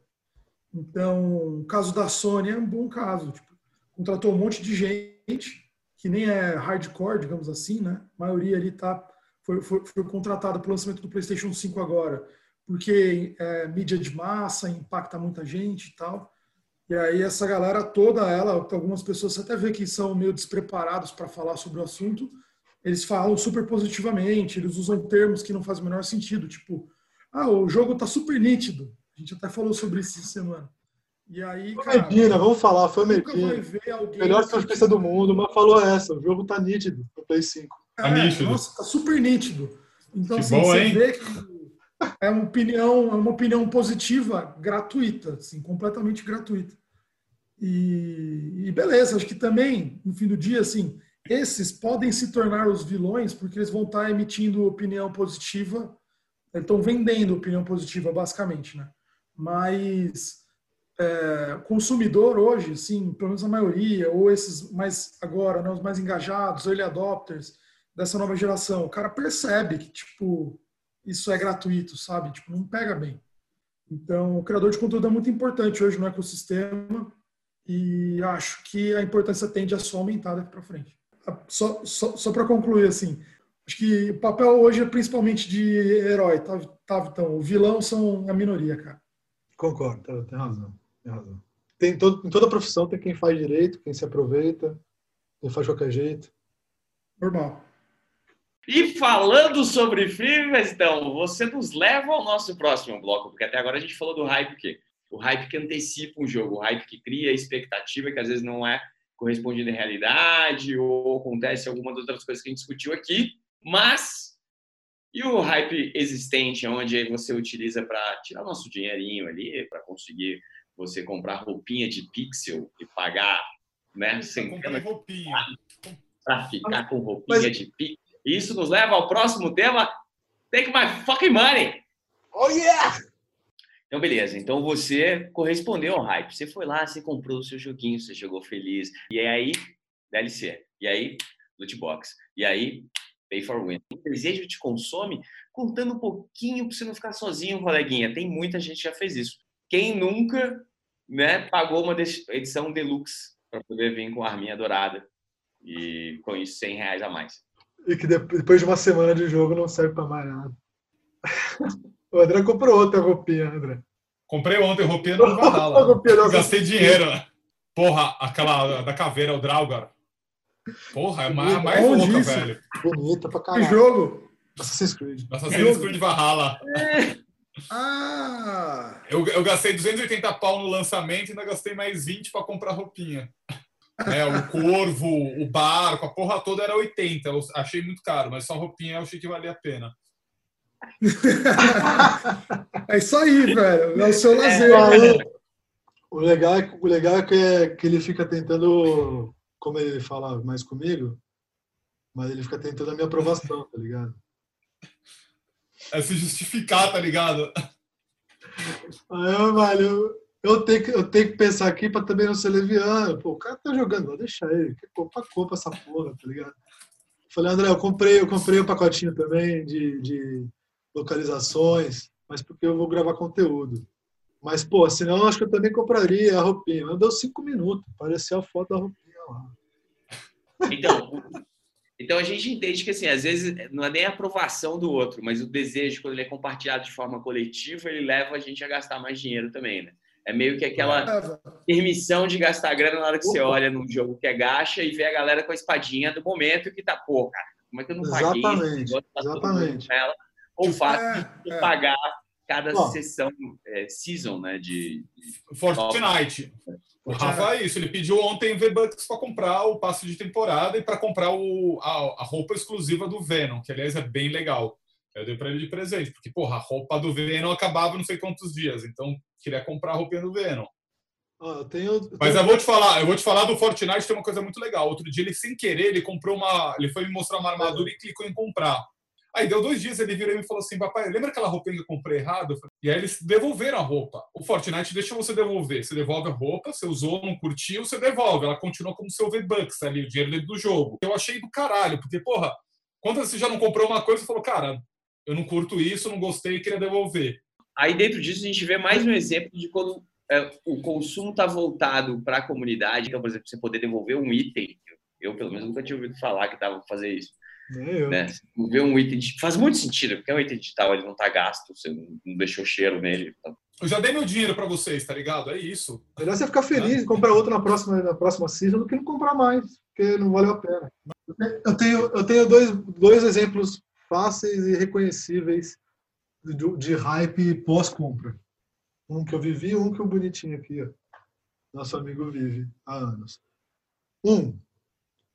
Então, o caso da Sony é um bom caso. Tipo, contratou um monte de gente que nem é hardcore, digamos assim, né? A maioria ali tá, foi, foi, foi contratada para o lançamento do PlayStation 5 agora, porque é mídia de massa, impacta muita gente e tal. E aí essa galera toda, ela, algumas pessoas você até vê que são meio despreparados para falar sobre o assunto, eles falam super positivamente, eles usam termos que não fazem o menor sentido, tipo, ah, o jogo tá super nítido. A gente até falou sobre isso essa semana. E aí, foi cara, Medina, vamos falar, foi Medina. Melhor surfista do mundo, mas falou essa, o jogo tá nítido no Play 5. É, tá nítido. Nossa, tá super nítido. Então, que assim, bom, você hein? vê que é uma opinião, é uma opinião positiva, gratuita, assim, completamente gratuita. E, e, beleza, acho que também, no fim do dia, assim, esses podem se tornar os vilões porque eles vão estar emitindo opinião positiva, estão vendendo opinião positiva, basicamente, né? Mas é, consumidor hoje, sim, pelo menos a maioria, ou esses mais agora, né, os mais engajados, early adopters dessa nova geração, o cara percebe que, tipo, isso é gratuito, sabe? Tipo, não pega bem. Então, o criador de conteúdo é muito importante hoje no ecossistema e acho que a importância tende a só aumentar daqui para frente. Só, só, só para concluir, assim, acho que o papel hoje é principalmente de herói, tá, tá, então, o vilão são a minoria, cara. Concordo, tem razão, tem razão. tem todo, em toda profissão tem quem faz direito, quem se aproveita, quem faz de qualquer jeito. Normal. E falando sobre filmes, então, você nos leva ao nosso próximo bloco, porque até agora a gente falou do hype que o hype que antecipa um jogo, o hype que cria expectativa que às vezes não é correspondida à realidade ou acontece algumas outras coisas que a gente discutiu aqui, mas e o hype existente, onde você utiliza para tirar o nosso dinheirinho ali, para conseguir você comprar roupinha de pixel e pagar, né? Sem roupinha. Para ficar com roupinha Mas... de pixel. Isso nos leva ao próximo tema. Take my fucking money! Oh yeah! Então, beleza. Então, você correspondeu ao hype. Você foi lá, você comprou o seu joguinho, você jogou feliz. E aí, DLC. E aí, loot box. E aí, pay for win. O desejo te consome contando um pouquinho para você não ficar sozinho, coleguinha. Tem muita gente que já fez isso. Quem nunca né, pagou uma edição deluxe para poder vir com a arminha dourada e com isso 100 reais a mais. E que depois de uma semana de jogo não serve para mais nada. O André comprou outra roupinha, André. Comprei ontem roupinha no Valhalla. Gastei dinheiro. Porra, aquela da caveira, o Draugr. Porra, é mais, mais louca, isso? velho. Bonita pra caralho. Que jogo? Assassin's Creed. Assassin's Creed Valhalla. É. Ah! Eu, eu gastei 280 pau no lançamento e ainda gastei mais 20 para comprar roupinha. É, o corvo, o barco, a porra toda era 80. Eu achei muito caro, mas só roupinha eu achei que valia a pena. é isso aí, velho. É o seu lazer. É, o legal, é, o legal é que, é que ele fica tentando, como ele fala mais comigo, mas ele fica tentando a minha aprovação, tá ligado? É se justificar, tá ligado? É, velho, eu tenho, que, eu tenho que pensar aqui pra também não ser leviano. Pô, o cara tá jogando, vou deixar ele. Que culpa, culpa essa porra, tá ligado? Falei, André, eu comprei, eu comprei um pacotinho também de, de localizações, mas porque eu vou gravar conteúdo. Mas, pô, senão acho que eu também compraria a roupinha. Mas deu cinco minutos, parecia a foto da roupinha. Então, então a gente entende que assim, às vezes não é nem a aprovação do outro, mas o desejo, quando ele é compartilhado de forma coletiva, ele leva a gente a gastar mais dinheiro também, né? É meio que aquela permissão de gastar grana na hora que você olha num jogo que é gacha e vê a galera com a espadinha do momento que tá, pô, cara, como é que eu não paguei? Exatamente, tá exatamente. Ela, ou o fato é, de é. pagar cada Bom. sessão, é, season, né, de... Fortnite. O Rafa é isso, ele pediu ontem V-Bucks para comprar o passe de temporada e para comprar o, a, a, roupa exclusiva do Venom, que aliás é bem legal. Eu dei para ele de presente, porque, porra, a roupa do Venom acabava não sei quantos dias, então queria comprar a roupinha do Venom. Ah, eu tenho, eu tenho... Mas eu vou te falar, eu vou te falar do Fortnite, tem uma coisa muito legal. Outro dia ele, sem querer, ele comprou uma. Ele foi me mostrar uma armadura e clicou em comprar. Aí deu dois dias, ele virou e me falou assim: Papai, lembra aquela roupinha que eu comprei errado? E aí eles devolveram a roupa. O Fortnite deixa você devolver. Você devolve a roupa, você usou, não curtiu, você devolve. Ela continua como seu V-Bucks ali, o dinheiro dentro do jogo. Eu achei do caralho, porque, porra, quando você já não comprou uma coisa, você falou, cara, eu não curto isso, não gostei, queria devolver. Aí dentro disso a gente vê mais um exemplo de quando é, o consumo está voltado para a comunidade. Então, por exemplo, você poder devolver um item. Eu, pelo menos, nunca tinha ouvido falar que estava fazer isso eu. Né? Ver um item faz muito sentido, porque é um item digital, ele não está gasto, você não deixou cheiro nele. Então. Eu já dei meu dinheiro para vocês, tá ligado? É isso. Melhor você ficar feliz e comprar outro na próxima, na próxima season do que não comprar mais, porque não valeu a pena. Eu tenho, eu tenho dois, dois exemplos fáceis e reconhecíveis de, de hype pós-compra. Um que eu vivi e um que o bonitinho aqui, ó. nosso amigo vive há anos. Um,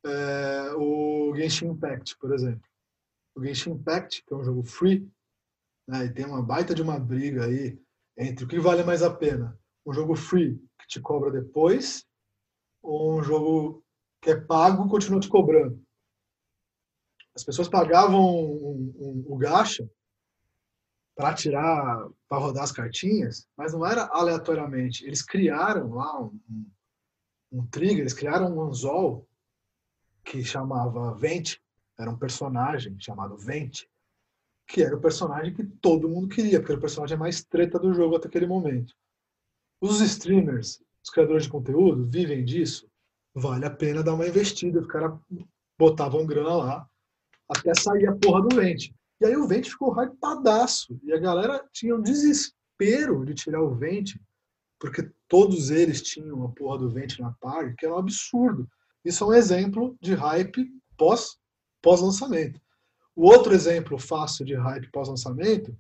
é, o Genshin Impact, por exemplo. O Genshin Impact, que é um jogo free, né, e tem uma baita de uma briga aí entre o que vale mais a pena. Um jogo free que te cobra depois ou um jogo que é pago e continua te cobrando. As pessoas pagavam um, um, um, o gacha para tirar, para rodar as cartinhas, mas não era aleatoriamente. Eles criaram lá um, um trigger, eles criaram um anzol que chamava Vente, era um personagem chamado Vente, que era o personagem que todo mundo queria, porque era o personagem mais treta do jogo até aquele momento. Os streamers, os criadores de conteúdo, vivem disso. Vale a pena dar uma investida. Os caras botavam grana lá até sair a porra do Vente. E aí o Vente ficou hypadaço. E a galera tinha um desespero de tirar o Vente, porque todos eles tinham a porra do vente na party, que era um absurdo. Isso é um exemplo de hype pós, pós-lançamento. O outro exemplo fácil de hype pós-lançamento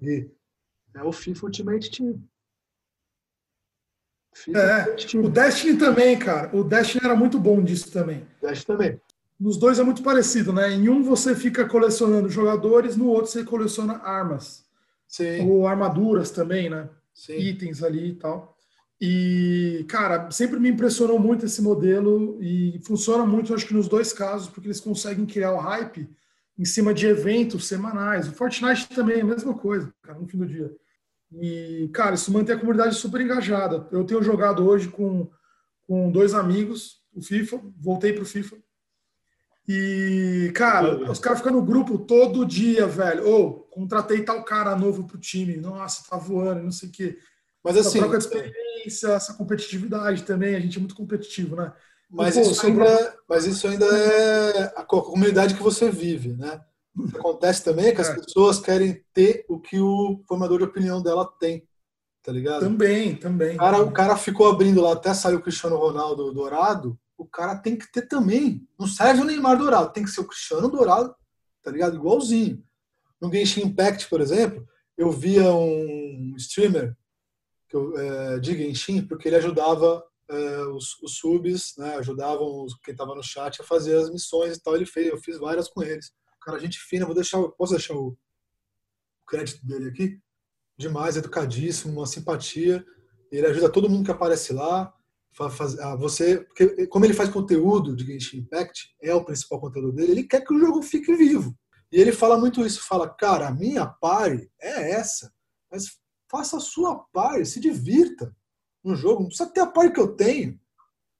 é o FIFA Ultimate Team. FIFA é, Ultimate Team. o Destiny também, cara. O Destiny era muito bom disso também. Destiny também. Nos dois é muito parecido, né? Em um você fica colecionando jogadores, no outro você coleciona armas. Sim. Ou armaduras também, né? Sim. Itens ali e tal. E, cara, sempre me impressionou muito esse modelo e funciona muito, acho que nos dois casos, porque eles conseguem criar o hype em cima de eventos semanais. O Fortnite também é a mesma coisa, cara, no fim do dia. E, cara, isso mantém a comunidade super engajada. Eu tenho jogado hoje com, com dois amigos o FIFA, voltei pro FIFA. E, cara, os caras ficam no grupo todo dia, velho. Ou, oh, contratei tal cara novo pro time. Nossa, tá voando, não sei o quê. Mas assim. Essa troca de experiência, essa competitividade também, a gente é muito competitivo, né? Mas, então, isso, ainda, mas isso ainda é a comunidade que você vive, né? O que acontece também é que as é. pessoas querem ter o que o formador de opinião dela tem, tá ligado? Também, também. O cara, o cara ficou abrindo lá até sair o Cristiano Ronaldo dourado, o cara tem que ter também. Não serve o Neymar dourado, tem que ser o Cristiano dourado, tá ligado? Igualzinho. No Genshin Impact, por exemplo, eu via um streamer eu, é, de Genshin, porque ele ajudava é, os, os, subs, né, ajudavam os, quem estava no chat a fazer as missões e tal. Ele fez, eu fiz várias com eles. Cara, gente fina, vou deixar, posso deixar o, o crédito dele aqui? Demais, educadíssimo, uma simpatia. Ele ajuda todo mundo que aparece lá. Faz, ah, você, porque como ele faz conteúdo de Genshin Impact, é o principal conteúdo dele, ele quer que o jogo fique vivo. E ele fala muito isso, fala, cara, a minha pare é essa, mas faça a sua pare, se divirta no jogo, não precisa ter a pare que eu tenho,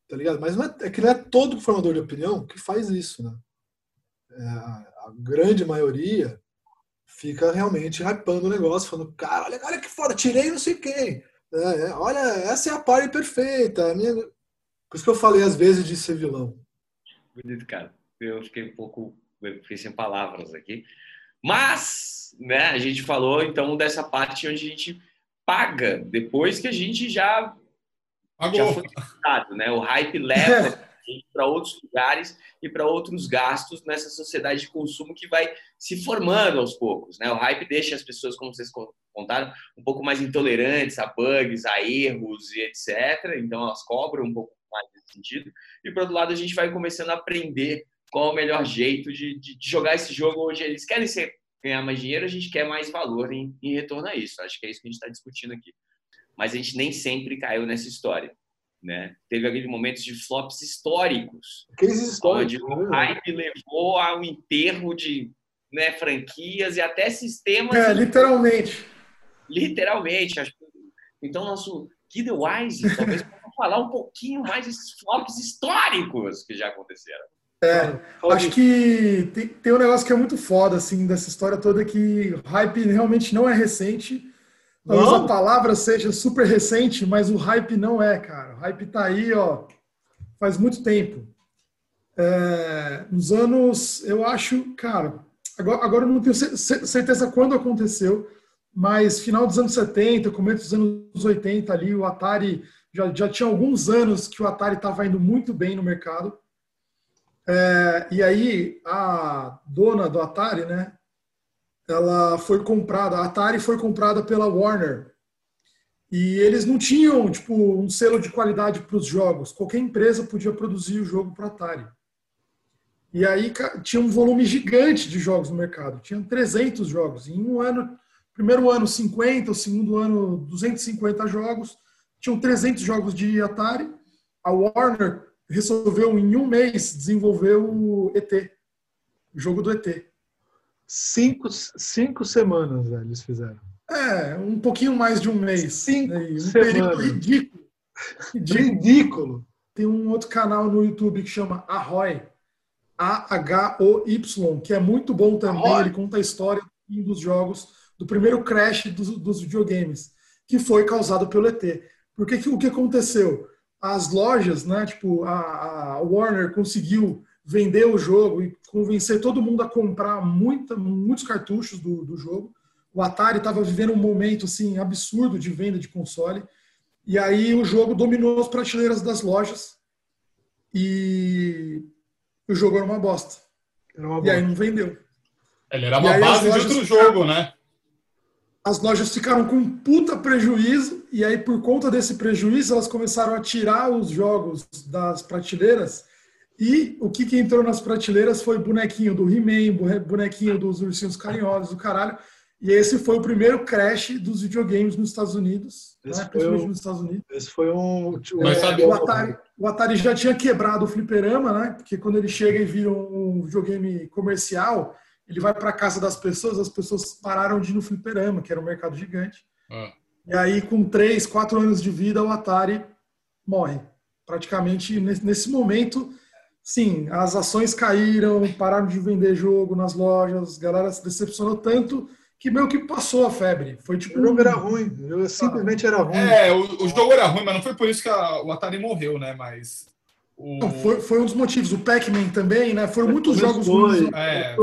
tá ligado? Mas não é, é que não é todo formador de opinião que faz isso, né? É, a grande maioria fica realmente hypando o negócio, falando, cara, olha, olha que foda, tirei não sei quem. É, é, olha, essa é a pare perfeita. A minha... Por isso que eu falei às vezes de ser vilão. Bonito, cara. Eu fiquei um pouco, eu fiquei sem palavras aqui. Mas, né, a gente falou então dessa parte onde a gente paga depois que a gente já, já foi testado, né? O hype leva para outros lugares e para outros gastos nessa sociedade de consumo que vai se formando aos poucos. Né? O hype deixa as pessoas, como vocês contaram, um pouco mais intolerantes a bugs, a erros e etc. Então elas cobram um pouco mais nesse sentido. E por outro lado, a gente vai começando a aprender qual é o melhor jeito de, de, de jogar esse jogo onde eles querem ser, ganhar mais dinheiro, a gente quer mais valor em, em retorno a isso. Acho que é isso que a gente está discutindo aqui. Mas a gente nem sempre caiu nessa história. Né? Teve aqueles momentos de flops históricos. Aqueles históricos. Onde o né? hype levou ao enterro de né, franquias e até sistemas. É, literalmente. Literalmente. Então, nosso Kid Wise talvez falar um pouquinho mais desses flops históricos que já aconteceram. É, acho que tem, tem um negócio que é muito foda, assim, dessa história toda, que hype realmente não é recente, Talvez a palavra seja super recente, mas o hype não é, cara. O hype tá aí, ó, faz muito tempo. É, nos anos, eu acho, cara, agora, agora eu não tenho certeza quando aconteceu, mas final dos anos 70, começo dos anos 80 ali, o Atari já, já tinha alguns anos que o Atari estava indo muito bem no mercado. É, e aí a dona do Atari, né, ela foi comprada, a Atari foi comprada pela Warner. E eles não tinham tipo um selo de qualidade para os jogos. Qualquer empresa podia produzir o jogo para Atari. E aí tinha um volume gigante de jogos no mercado. Tinha 300 jogos. Em um ano, primeiro ano 50, o segundo ano 250 jogos. Tinham 300 jogos de Atari. A Warner resolveu em um mês desenvolver o ET, o jogo do ET. Cinco, cinco semanas, velho, eles fizeram. É, um pouquinho mais de um mês. Cinco um semanas. ridículo. ridículo. ridículo. Tem um outro canal no YouTube que chama Ahoy. A-H-O-Y, que é muito bom também. Ahoy. Ele conta a história dos jogos, do primeiro crash dos, dos videogames, que foi causado pelo ET. Porque que, o que aconteceu? As lojas, né, tipo, a, a Warner conseguiu vender o jogo e convencer todo mundo a comprar muita, muitos cartuchos do, do jogo. O Atari estava vivendo um momento assim absurdo de venda de console E aí o jogo dominou as prateleiras das lojas e o jogo era uma bosta. Era uma E aí não vendeu. Ele era uma base de outro jogo, né? As lojas ficaram com um puta prejuízo e aí por conta desse prejuízo elas começaram a tirar os jogos das prateleiras e o que, que entrou nas prateleiras foi bonequinho do He-Man, bonequinho dos ursinhos carinhosos, do caralho. E esse foi o primeiro crash dos videogames nos Estados Unidos, Esse né? foi nos Estados Unidos. Esse foi um. Mas sabe- O Atari, o Atari já tinha quebrado o fliperama, né? Porque quando ele chega e vira um videogame comercial, ele vai para casa das pessoas, as pessoas pararam de ir no fliperama, que era um mercado gigante. Ah. E aí, com 3, 4 anos de vida, o Atari morre. Praticamente nesse momento, sim, as ações caíram, pararam de vender jogo nas lojas, a galera se decepcionou tanto que meio que passou a febre. Foi tipo. O jogo era ruim. Simplesmente era ruim. É, o, o jogo era ruim, mas não foi por isso que a- o Atari morreu, né? Mas. O... Não, foi, foi um dos motivos. O Pac-Man também, né? Foram muitos jogos ruins. É.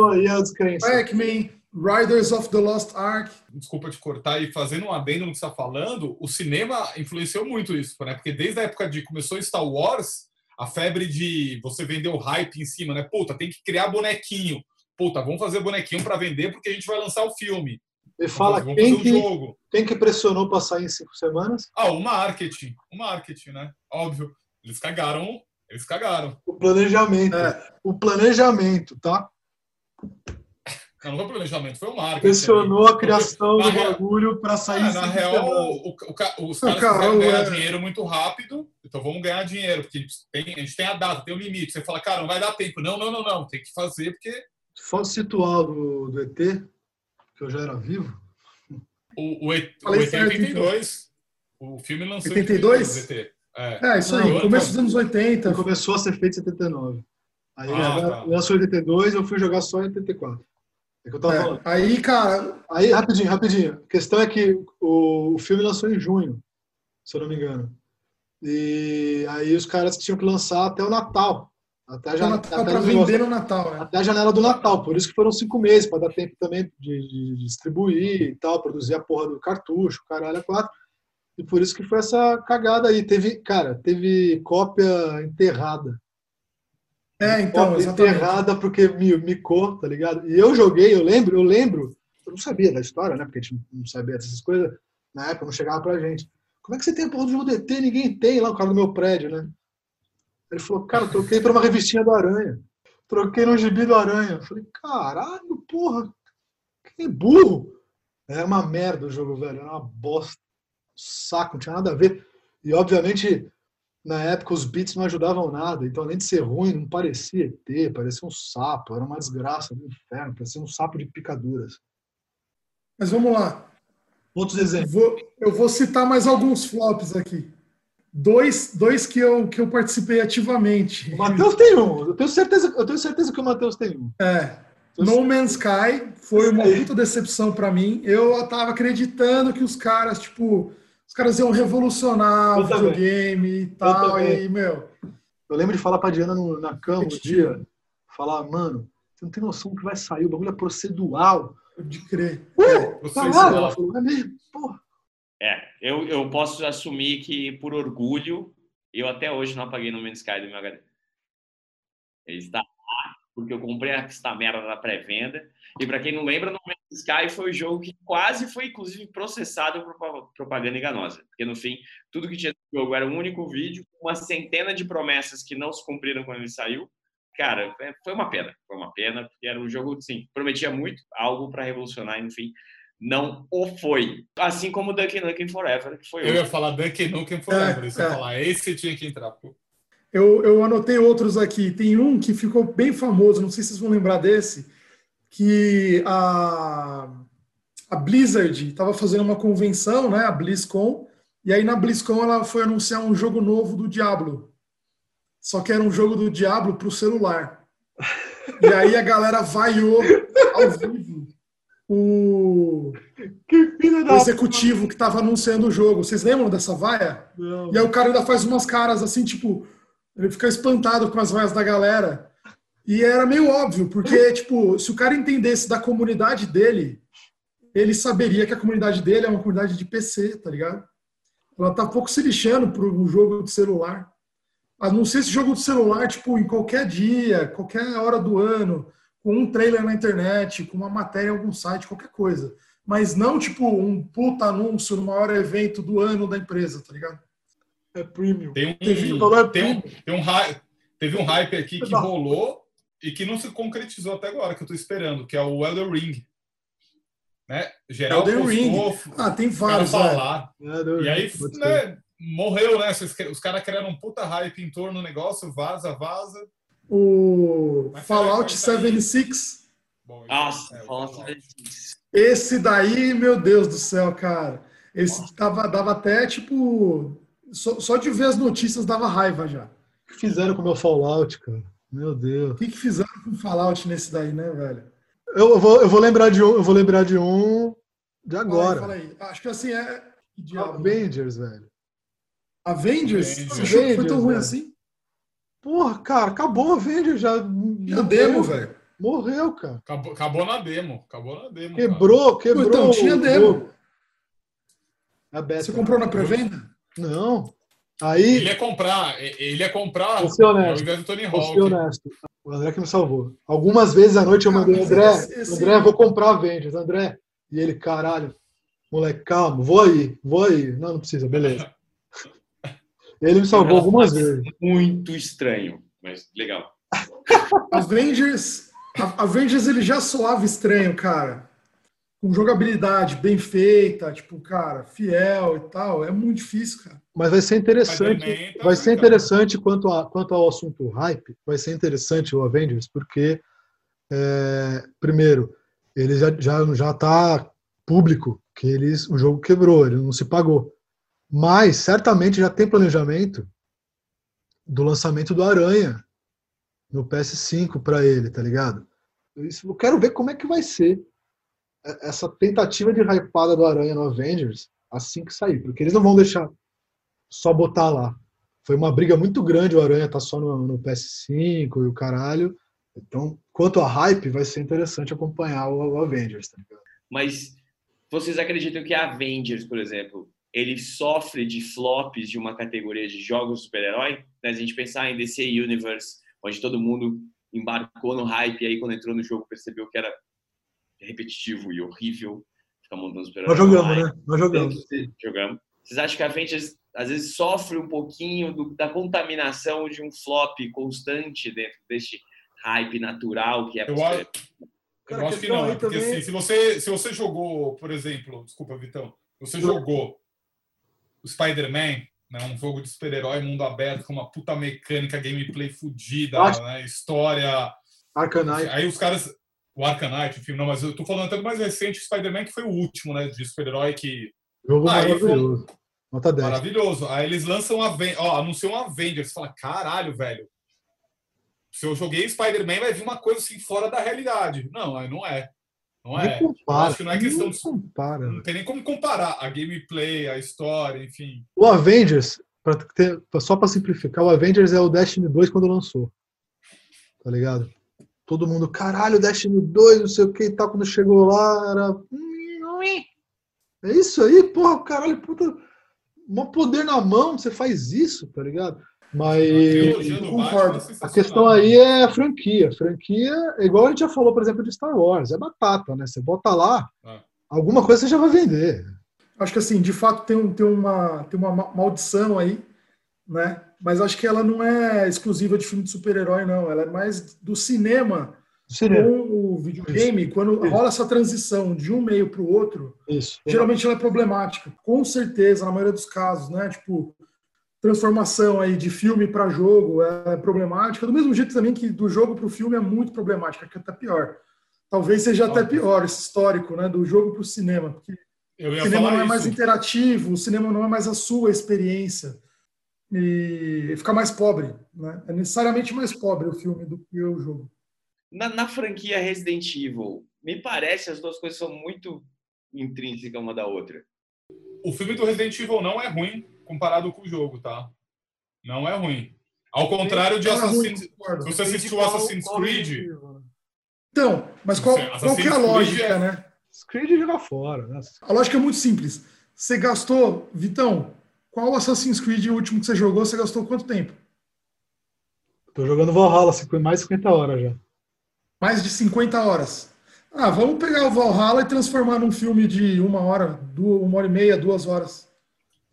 Pac-Man, Riders of the Lost Ark. desculpa te cortar e fazendo um adendo no que você está falando, o cinema influenciou muito isso, né? Porque desde a época de começou Star Wars, a febre de você vender o hype em cima, né? Puta, tem que criar bonequinho. Puta, vamos fazer bonequinho para vender porque a gente vai lançar o filme. Me Vamos fala vamos quem fazer que, um jogo. quem que pressionou para sair em cinco semanas? Ah, o marketing. O marketing, né? Óbvio. Eles cagaram. Eles cagaram. O planejamento. É. O planejamento, tá? Não, não foi planejamento, foi o marketing. Pressionou a criação do real- bagulho para sair É, na real, o, o ca- os caras eu, ganhar é- dinheiro muito rápido, então vamos ganhar dinheiro, porque a gente, tem, a gente tem a data, tem o limite. Você fala, cara, não vai dar tempo. Não, não, não, não, tem que fazer, porque Foto situal do, do ET, que eu já era vivo. o, o, E- o ET certo, 82, o filme lançou em 82? 82, ET. É. É, isso Não, aí, eu- começo dos anos 80. Ele começou a ser feito em 79. Aí Ah, agora tá. lançou em 82 eu fui jogar só em 84. É que eu tava falando. É, aí, cara, Aí, rapidinho, rapidinho. A questão é que o, o filme lançou em junho, se eu não me engano. E aí os caras tinham que lançar até o Natal. Até a, janela, Natal até vender no Natal, né? até a janela do Natal. Por isso que foram cinco meses, para dar tempo também de, de distribuir e tal, produzir a porra do cartucho, caralho, a quatro. E por isso que foi essa cagada aí. Teve, cara, teve cópia enterrada. É, então, Cópia exatamente. enterrada porque me micou, tá ligado? E eu joguei, eu lembro, eu lembro, eu não sabia da história, né? Porque a gente não sabia dessas coisas, na época não chegava pra gente. Como é que você tem a porra do jogo do ET? Ninguém tem lá, o cara do meu prédio, né? Ele falou, cara, troquei pra uma revistinha do Aranha. Troquei no gibi do Aranha. Eu falei, caralho, porra, que burro. Era uma merda o jogo, velho, era uma bosta. Saco, não tinha nada a ver. E, obviamente, na época os beats não ajudavam nada. Então, além de ser ruim, não parecia ET, parecia um sapo. Era uma desgraça do inferno, parecia um sapo de picaduras. Mas vamos lá. Outros exemplos. vou, eu vou citar mais alguns flops aqui. Dois, dois que, eu, que eu participei ativamente. O Matheus tem um. Eu tenho certeza, eu tenho certeza que o Matheus tem um. É. No Man's Sky foi uma puta decepção pra mim. Eu tava acreditando que os caras, tipo, os caras iam revolucionar Eu o também. videogame e tal. E, meu, Eu lembro de falar pra Diana no- na cama um dia, falar, mano, você não tem noção que vai sair, o bagulho é procedural. de crer. Vocês Caralho, falam. ela falou, é mesmo? Porra. É, eu, eu posso assumir que, por orgulho, eu até hoje não apaguei no Man's Sky do meu HD. Ele está lá, porque eu comprei essa merda na pré-venda. E para quem não lembra, no Man's Sky foi o jogo que quase foi, inclusive, processado por pro- propaganda enganosa. Porque, no fim, tudo que tinha no jogo era um único vídeo, uma centena de promessas que não se cumpriram quando ele saiu. Cara, é- foi uma pena. Foi uma pena, porque era um jogo, sim, prometia muito, algo para revolucionar, e, no fim, não o foi. Assim como Duck Nukem Forever, que foi Eu outro. ia falar Duck Nukem Forever. É, Isso é. falar, esse que tinha que entrar. Pô. Eu, eu anotei outros aqui. Tem um que ficou bem famoso, não sei se vocês vão lembrar desse, que a, a Blizzard estava fazendo uma convenção, né, a BlizzCon, e aí na BlizzCon ela foi anunciar um jogo novo do Diablo. Só que era um jogo do Diablo para o celular. E aí a galera vaiou ao vivo o, o executivo que estava anunciando o jogo. Vocês lembram dessa vaia? Não. E aí o cara ainda faz umas caras assim, tipo, ele fica espantado com as vaias da galera. E era meio óbvio, porque, tipo, se o cara entendesse da comunidade dele, ele saberia que a comunidade dele é uma comunidade de PC, tá ligado? ela tá pouco se lixando para o jogo de celular. A não ser esse jogo de celular, tipo, em qualquer dia, qualquer hora do ano, com um trailer na internet, com uma matéria em algum site, qualquer coisa. Mas não, tipo, um puta anúncio no maior evento do ano da empresa, tá ligado? É premium. Tem um, tem um, premium. tem um hype, teve um hype aqui que rolou e que não se concretizou até agora, que eu tô esperando, que é o Elder Ring. Né? Geral Elden Ring. Ah, tem vários, falar. É, E aí, né, morreu, né? Os, caras criaram um puta hype em torno do negócio, vaza, vaza. O Mas Fallout vai sair? 76. Bom, Nossa, é, Fallout Fallout. Esse daí, meu Deus do céu, cara. Esse dava, dava até, tipo. Só, só de ver as notícias dava raiva já. O que fizeram com o meu Fallout, cara? Meu Deus. O que, que fizeram com o Fallout nesse daí, né, velho? Eu vou, eu vou lembrar de um, eu vou lembrar de um de Fala aí, agora. fala aí. Acho que assim é. Que diabo? Avengers, velho. Avengers? Avengers. Você achou que foi tão ruim velho. assim? Porra, cara, acabou Avengers já. Tinha demo, velho. Morreu, cara. Acabou, acabou na demo. Acabou na demo. cara. Quebrou, quebrou. Então, tinha demo. A beta. Você comprou na pré-venda? Não. Ele Aí, ia comprar, ele ia comprar Vou ser honesto. ao invés do Tony vou Hawk. ser honesto. O André que me salvou. Algumas vezes à noite eu mandei, André, André, vou comprar Avengers, André. E ele, caralho, moleque, calma, vou aí, vou aí. Não, não precisa, beleza. Ele me salvou algumas vezes. Muito estranho, mas legal. Avengers. a- Avengers ele já soava estranho, cara. Com jogabilidade bem feita, tipo, cara, fiel e tal. É muito difícil, cara. Mas vai ser interessante. Vai ser legal. interessante quanto, a, quanto ao assunto hype. Vai ser interessante o Avengers, porque, é, primeiro, ele já, já, já tá público que eles, o jogo quebrou, ele não se pagou. Mas, certamente, já tem planejamento do lançamento do Aranha no PS5 para ele, tá ligado? Isso, eu quero ver como é que vai ser essa tentativa de hypada do Aranha no Avengers assim que sair, porque eles não vão deixar só botar lá. Foi uma briga muito grande, o Aranha tá só no, no PS5 e o caralho. Então, quanto a hype, vai ser interessante acompanhar o, o Avengers, tá ligado? Mas vocês acreditam que a Avengers, por exemplo, ele sofre de flops de uma categoria de jogos super-herói? Né? Se a gente pensar em DC Universe, onde todo mundo embarcou no hype e aí quando entrou no jogo percebeu que era repetitivo e horrível ficar montando super-herói. Nós jogamos, né? Nós jogamos. Jogamos. Vocês acham que a Avengers às vezes sofre um pouquinho do- da contaminação de um flop constante dentro deste hype natural que é Eu acho- eu acho que não, é porque também- assim, se você, se você jogou, por exemplo, desculpa, Vitão, você jogou o Spider-Man, né, um jogo de super-herói, mundo aberto, com uma puta mecânica, gameplay fodida, Acho- né, história. Arcanite. Aí os caras. O Arcanite, enfim, não, mas eu tô falando até do mais recente, o Spider-Man, que foi o último, né, de super-herói que. Jogo Aí, maravilhoso. Nota 10. Maravilhoso. Aí eles lançam a ó, anunciam um Avengers. Você fala, caralho, velho. Se eu joguei Spider-Man, vai vir uma coisa assim fora da realidade. Não, aí não é. Não é. Compara. acho que não é questão de. compara. Não tem nem como comparar a gameplay, a história, enfim. O Avengers, pra ter, só para simplificar, o Avengers é o Destiny 2 quando lançou. Tá ligado? Todo mundo, caralho, Destiny 2, não sei o que e tal. Quando chegou lá, era. É isso aí, porra, caralho, puta. Mó poder na mão, você faz isso, tá ligado? Mas concordo. É a questão aí é a franquia. Franquia, é igual a gente já falou, por exemplo, de Star Wars, é batata, né? Você bota lá, Ah. alguma coisa você já vai vender. Acho que assim, de fato tem, um, tem, uma, tem uma ma- maldição aí, né? Mas acho que ela não é exclusiva de filme de super-herói, não. Ela é mais do cinema Cinema. com o videogame. Quando Isso. rola essa transição de um meio para o outro, Isso. geralmente ela é problemática. Com certeza, na maioria dos casos, né? Tipo, transformação aí de filme para jogo é problemática. Do mesmo jeito também que do jogo para o filme é muito problemática, que é até pior. Talvez seja até pior esse histórico, né? Do jogo para o cinema, porque o cinema não é mais isso. interativo, o cinema não é mais a sua experiência. E fica mais pobre, né? É necessariamente mais pobre o filme do que o jogo. Na, na franquia Resident Evil, me parece as duas coisas são muito intrínsecas uma da outra. O filme do Resident Evil não é ruim comparado com o jogo, tá? Não é ruim. Ao contrário de é Assassin's. Se você assistiu Assassin's Creed, né? Então, mas qual, qual que é a Creed lógica, é- né? Creed joga fora, né? A lógica é muito simples. Você gastou, Vitão, qual Assassin's Creed último que você jogou, você gastou quanto tempo? Tô jogando Valhalla, mais de 50 horas já. Mais de 50 horas. Ah, vamos pegar o Valhalla e transformar num filme de uma hora, duas, uma hora e meia, duas horas.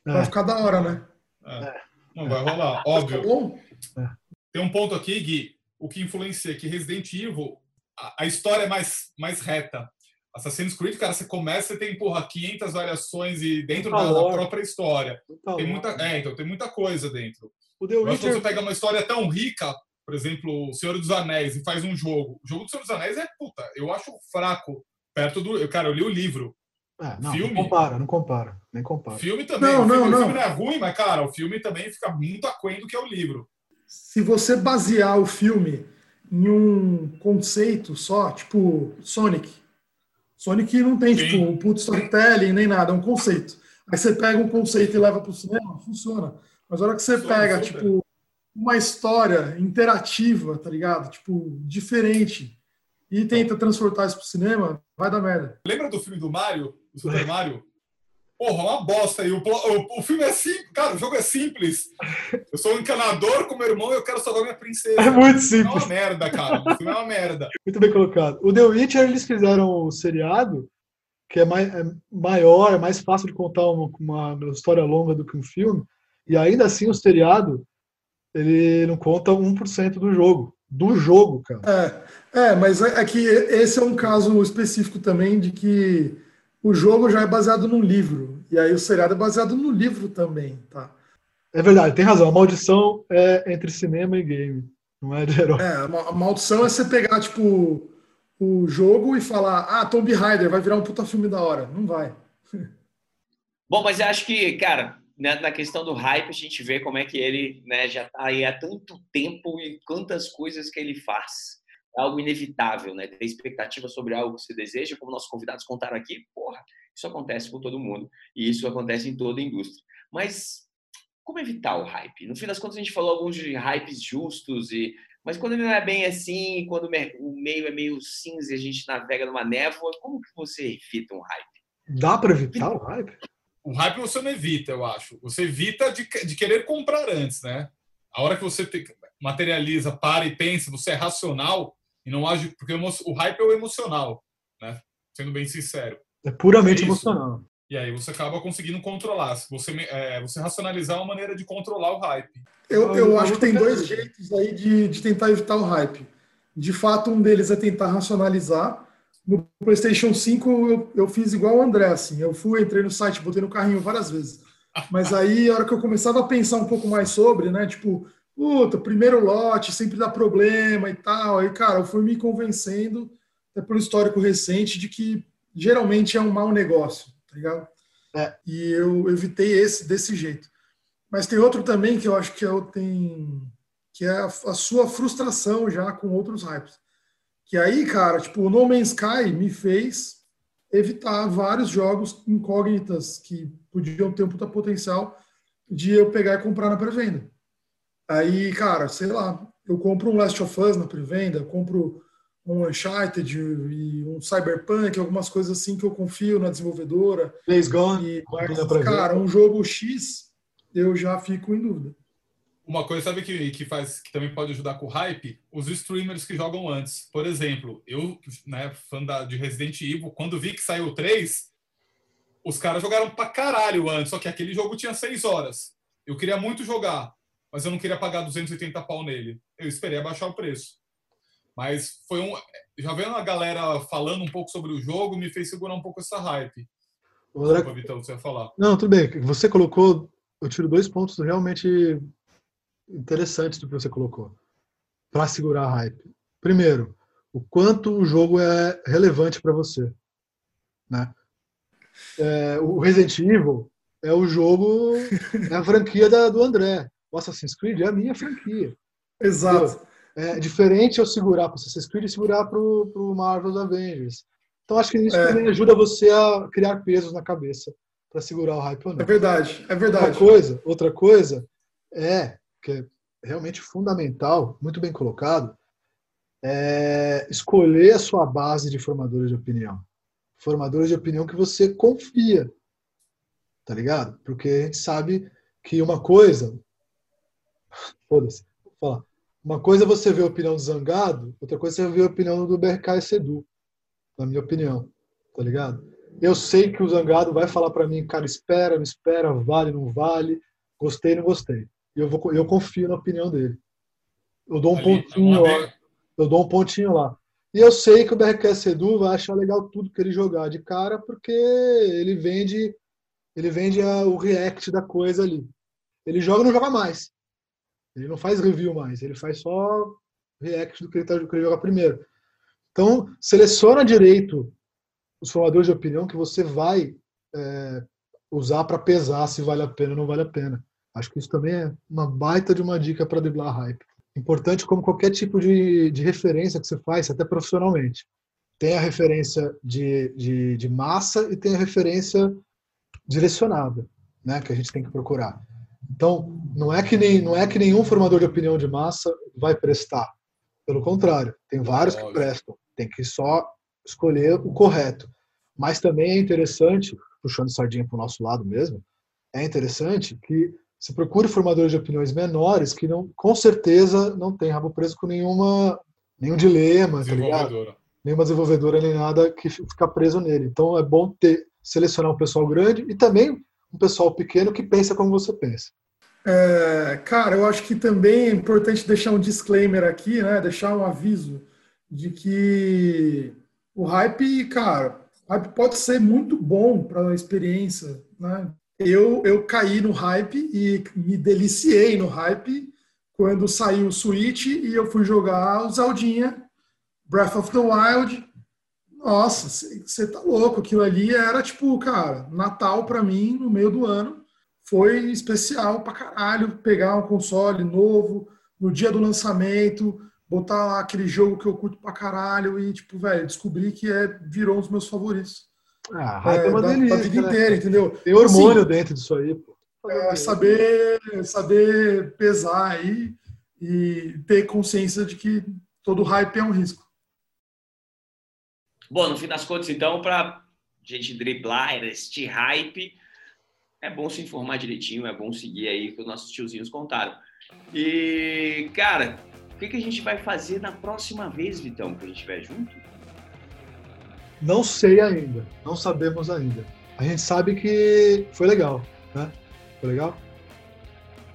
É. Vai ficar da hora, né? É. Não vai rolar, óbvio. Tá bom? É. Tem um ponto aqui, Gui, o que influencia que Resident Evil, a, a história é mais, mais reta. Assassin's Creed, cara, você começa e tem, porra, 500 variações e dentro da, da, própria história. tem muita, é, então tem muita coisa dentro. O The Witcher... Mas se você pega uma história tão rica, por exemplo, O Senhor dos Anéis, e faz um jogo. O jogo do Senhor dos Anéis é, puta, eu acho fraco perto do... Eu, cara, eu li o livro. É, não, filme, não compara, não compara. Nem compara. Filme também. Não, o filme, não, não. O filme não é ruim, mas, cara, o filme também fica muito aquém do que é o livro. Se você basear o filme em um conceito só, tipo Sonic, Sonic não tem, Sim. tipo, um puto storytelling nem nada, é um conceito. Aí você pega um conceito e leva para o cinema, funciona. Mas a hora que você funciona, pega, super. tipo, uma história interativa, tá ligado? Tipo, diferente, e tenta transportar isso pro cinema, vai dar merda. Lembra do filme do Mario? Do Super Mario? Porra, uma bosta. E o, o, o filme é simples, cara, o jogo é simples. Eu sou um encanador com meu irmão e eu quero salvar minha princesa. É muito simples. É uma merda, cara. O filme é uma merda. Muito bem colocado. O The Witcher, eles fizeram o seriado, que é, mais, é maior, é mais fácil de contar uma, uma história longa do que um filme. E ainda assim, o seriado, ele não conta 1% do jogo. Do jogo, cara. É, é mas é, é que esse é um caso específico também de que o jogo já é baseado num livro. E aí o seriado é baseado no livro também, tá? É verdade, tem razão. A maldição é entre cinema e game, não é de herói. É, a maldição é você pegar, tipo, o jogo e falar, ah, Tomb Raider vai virar um puta filme da hora. Não vai. Bom, mas eu acho que, cara, né, na questão do hype, a gente vê como é que ele né, já tá aí há tanto tempo e quantas coisas que ele faz é algo inevitável, né? Ter expectativa sobre algo que você deseja, como nossos convidados contaram aqui, porra, isso acontece com todo mundo e isso acontece em toda a indústria. Mas como evitar o hype? No fim das contas, a gente falou alguns de hypes justos e mas quando ele não é bem assim, quando o meio é meio cinza e a gente navega numa névoa, como que você evita um hype? Dá para evitar o hype? O hype você não evita, eu acho. Você evita de, de querer comprar antes, né? A hora que você te, materializa, para e pensa, você é racional, e não age. Porque o hype é o emocional, né? Sendo bem sincero. É puramente é emocional. E aí você acaba conseguindo controlar. Se você, é, você racionalizar uma maneira de controlar o hype. Eu, eu acho que tem dois jeitos aí de, de tentar evitar o hype. De fato, um deles é tentar racionalizar. No PlayStation 5, eu, eu fiz igual o André, assim. Eu fui, entrei no site, botei no carrinho várias vezes. Mas aí, a hora que eu começava a pensar um pouco mais sobre, né? Tipo, puta, primeiro lote sempre dá problema e tal. Aí, cara, eu fui me convencendo, até pelo histórico recente, de que geralmente é um mau negócio, tá ligado? É. E eu evitei esse desse jeito. Mas tem outro também que eu acho que eu tenho, que é a, a sua frustração já com outros hypes. Que aí, cara, tipo, o No Man's Sky me fez evitar vários jogos incógnitas que podiam ter um puta potencial de eu pegar e comprar na pré-venda. Aí, cara, sei lá, eu compro um Last of Us na pré-venda, compro um Uncharted e um Cyberpunk, algumas coisas assim que eu confio na desenvolvedora. Days Gone. E, mas, cara, um jogo X, eu já fico em dúvida. Uma coisa, sabe, que, que faz que também pode ajudar com o hype? Os streamers que jogam antes. Por exemplo, eu, né, fã da, de Resident Evil, quando vi que saiu o 3, os caras jogaram pra caralho antes, só que aquele jogo tinha 6 horas. Eu queria muito jogar mas eu não queria pagar 280 pau nele. Eu esperei abaixar o preço. Mas foi um. Já vendo a galera falando um pouco sobre o jogo, me fez segurar um pouco essa hype. Desculpa, Vitão, você ia falar. Não, tudo bem. Você colocou. Eu tiro dois pontos realmente interessantes do que você colocou para segurar a hype. Primeiro, o quanto o jogo é relevante para você. Né? É, o Resident Evil é o jogo, é a franquia da, do André o Assassin's Creed é a minha franquia. Exato. É diferente eu segurar para o Assassin's Creed e segurar para o Marvel's Avengers. Então acho que isso é. também ajuda você a criar pesos na cabeça para segurar o hype ou não. É verdade, é verdade. Outra coisa, outra coisa é que é realmente fundamental, muito bem colocado, é escolher a sua base de formadores de opinião. Formadores de opinião que você confia. Tá ligado? Porque a gente sabe que uma coisa. Foda-se. Uma coisa é você ver a opinião do Zangado, outra coisa é você ver a opinião do BRK e Sedu, na minha opinião, tá ligado? Eu sei que o Zangado vai falar para mim, cara, espera, não espera, vale, não vale, gostei, não gostei. E eu, vou, eu confio na opinião dele. Eu dou um Ali, pontinho lá. Eu dou um pontinho lá. E eu sei que o BRK Sedu vai achar legal tudo que ele jogar de cara, porque ele vende ele vende a, o react da coisa ali. Ele joga e não joga mais. Ele não faz review mais, ele faz só react do que ele, tá, do que ele joga primeiro. Então, seleciona direito os formadores de opinião que você vai é, usar para pesar se vale a pena ou não vale a pena. Acho que isso também é uma baita de uma dica para driblar hype. Importante como qualquer tipo de, de referência que você faz, até profissionalmente. Tem a referência de, de, de massa e tem a referência direcionada, né, que a gente tem que procurar. Então, não é que nem não é que nenhum formador de opinião de massa vai prestar. Pelo contrário, tem vários que prestam. Tem que só escolher o correto. Mas também é interessante, puxando sardinha para o nosso lado mesmo, é interessante que se procure formadores de opiniões menores que não, com certeza não tem rabo preso com nenhuma nenhum dilema, tá ligado? Nenhuma desenvolvedora nem nada que fica preso nele. Então é bom ter selecionar um pessoal grande e também um pessoal pequeno que pensa como você pensa. É, cara, eu acho que também é importante deixar um disclaimer aqui, né? Deixar um aviso de que o hype, cara, o hype pode ser muito bom para a experiência, né? Eu, eu caí no hype e me deliciei no hype quando saiu o Switch e eu fui jogar o Zaldinha, Breath of the Wild. Nossa, você tá louco. Aquilo ali era tipo, cara, Natal para mim, no meio do ano, foi especial pra caralho. Pegar um console novo no dia do lançamento, botar lá aquele jogo que eu curto pra caralho e, tipo, velho, descobri que é, virou um dos meus favoritos. Ah, hype é, é uma da, delícia. Da vida né? inteira, entendeu? Tem hormônio assim, dentro disso aí, pô. É, saber, saber pesar aí e ter consciência de que todo hype é um risco. Bom, no fim das contas, então, para gente driblar este hype, é bom se informar direitinho, é bom seguir aí o que os nossos tiozinhos contaram. E, cara, o que, que a gente vai fazer na próxima vez, Vitão, que a gente estiver junto? Não sei ainda, não sabemos ainda. A gente sabe que foi legal, né? Foi legal?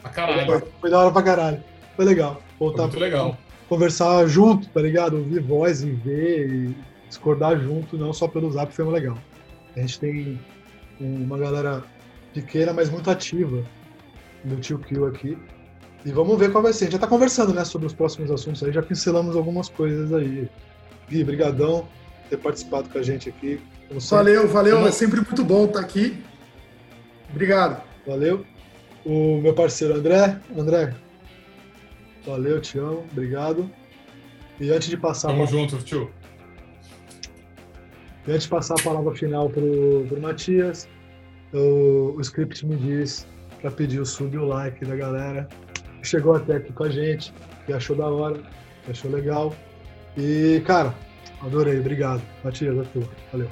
Pra caralho. Foi, foi da hora pra caralho. Foi legal. Voltar foi muito legal. Conversar junto, tá ligado? Ouvir voz e ver, e discordar junto, não só pelo zap, foi legal. A gente tem uma galera pequena, mas muito ativa no Tio Kill aqui. E vamos ver qual vai ser. A gente já tá conversando, né, sobre os próximos assuntos aí, já pincelamos algumas coisas aí. Gui, brigadão ter participado com a gente aqui. Valeu, valeu, é sempre muito bom estar aqui. Obrigado. Valeu. O meu parceiro André, André, valeu, te amo, obrigado. E antes de passar... Tamo pra... junto, tio. E antes de passar a palavra final pro, pro Matias, o, o script me diz para pedir o sub e o like da galera chegou até aqui com a gente, que achou da hora, que achou legal. E, cara, adorei, obrigado. Matias, a tua. Valeu.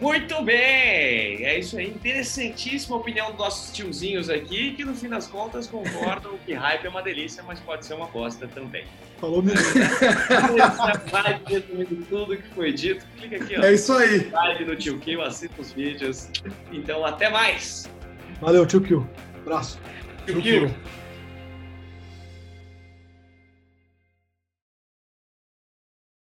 Muito bem! É isso aí, interessantíssima opinião dos nossos tiozinhos aqui, que no fim das contas concordam que hype é uma delícia, mas pode ser uma bosta também. Falou mesmo. vai resumindo tudo que foi dito, clica aqui, ó. É isso aí. Live no Tio Kill, assista os vídeos. Então, até mais! Valeu, Tio Kill. Abraço. Tio Kill.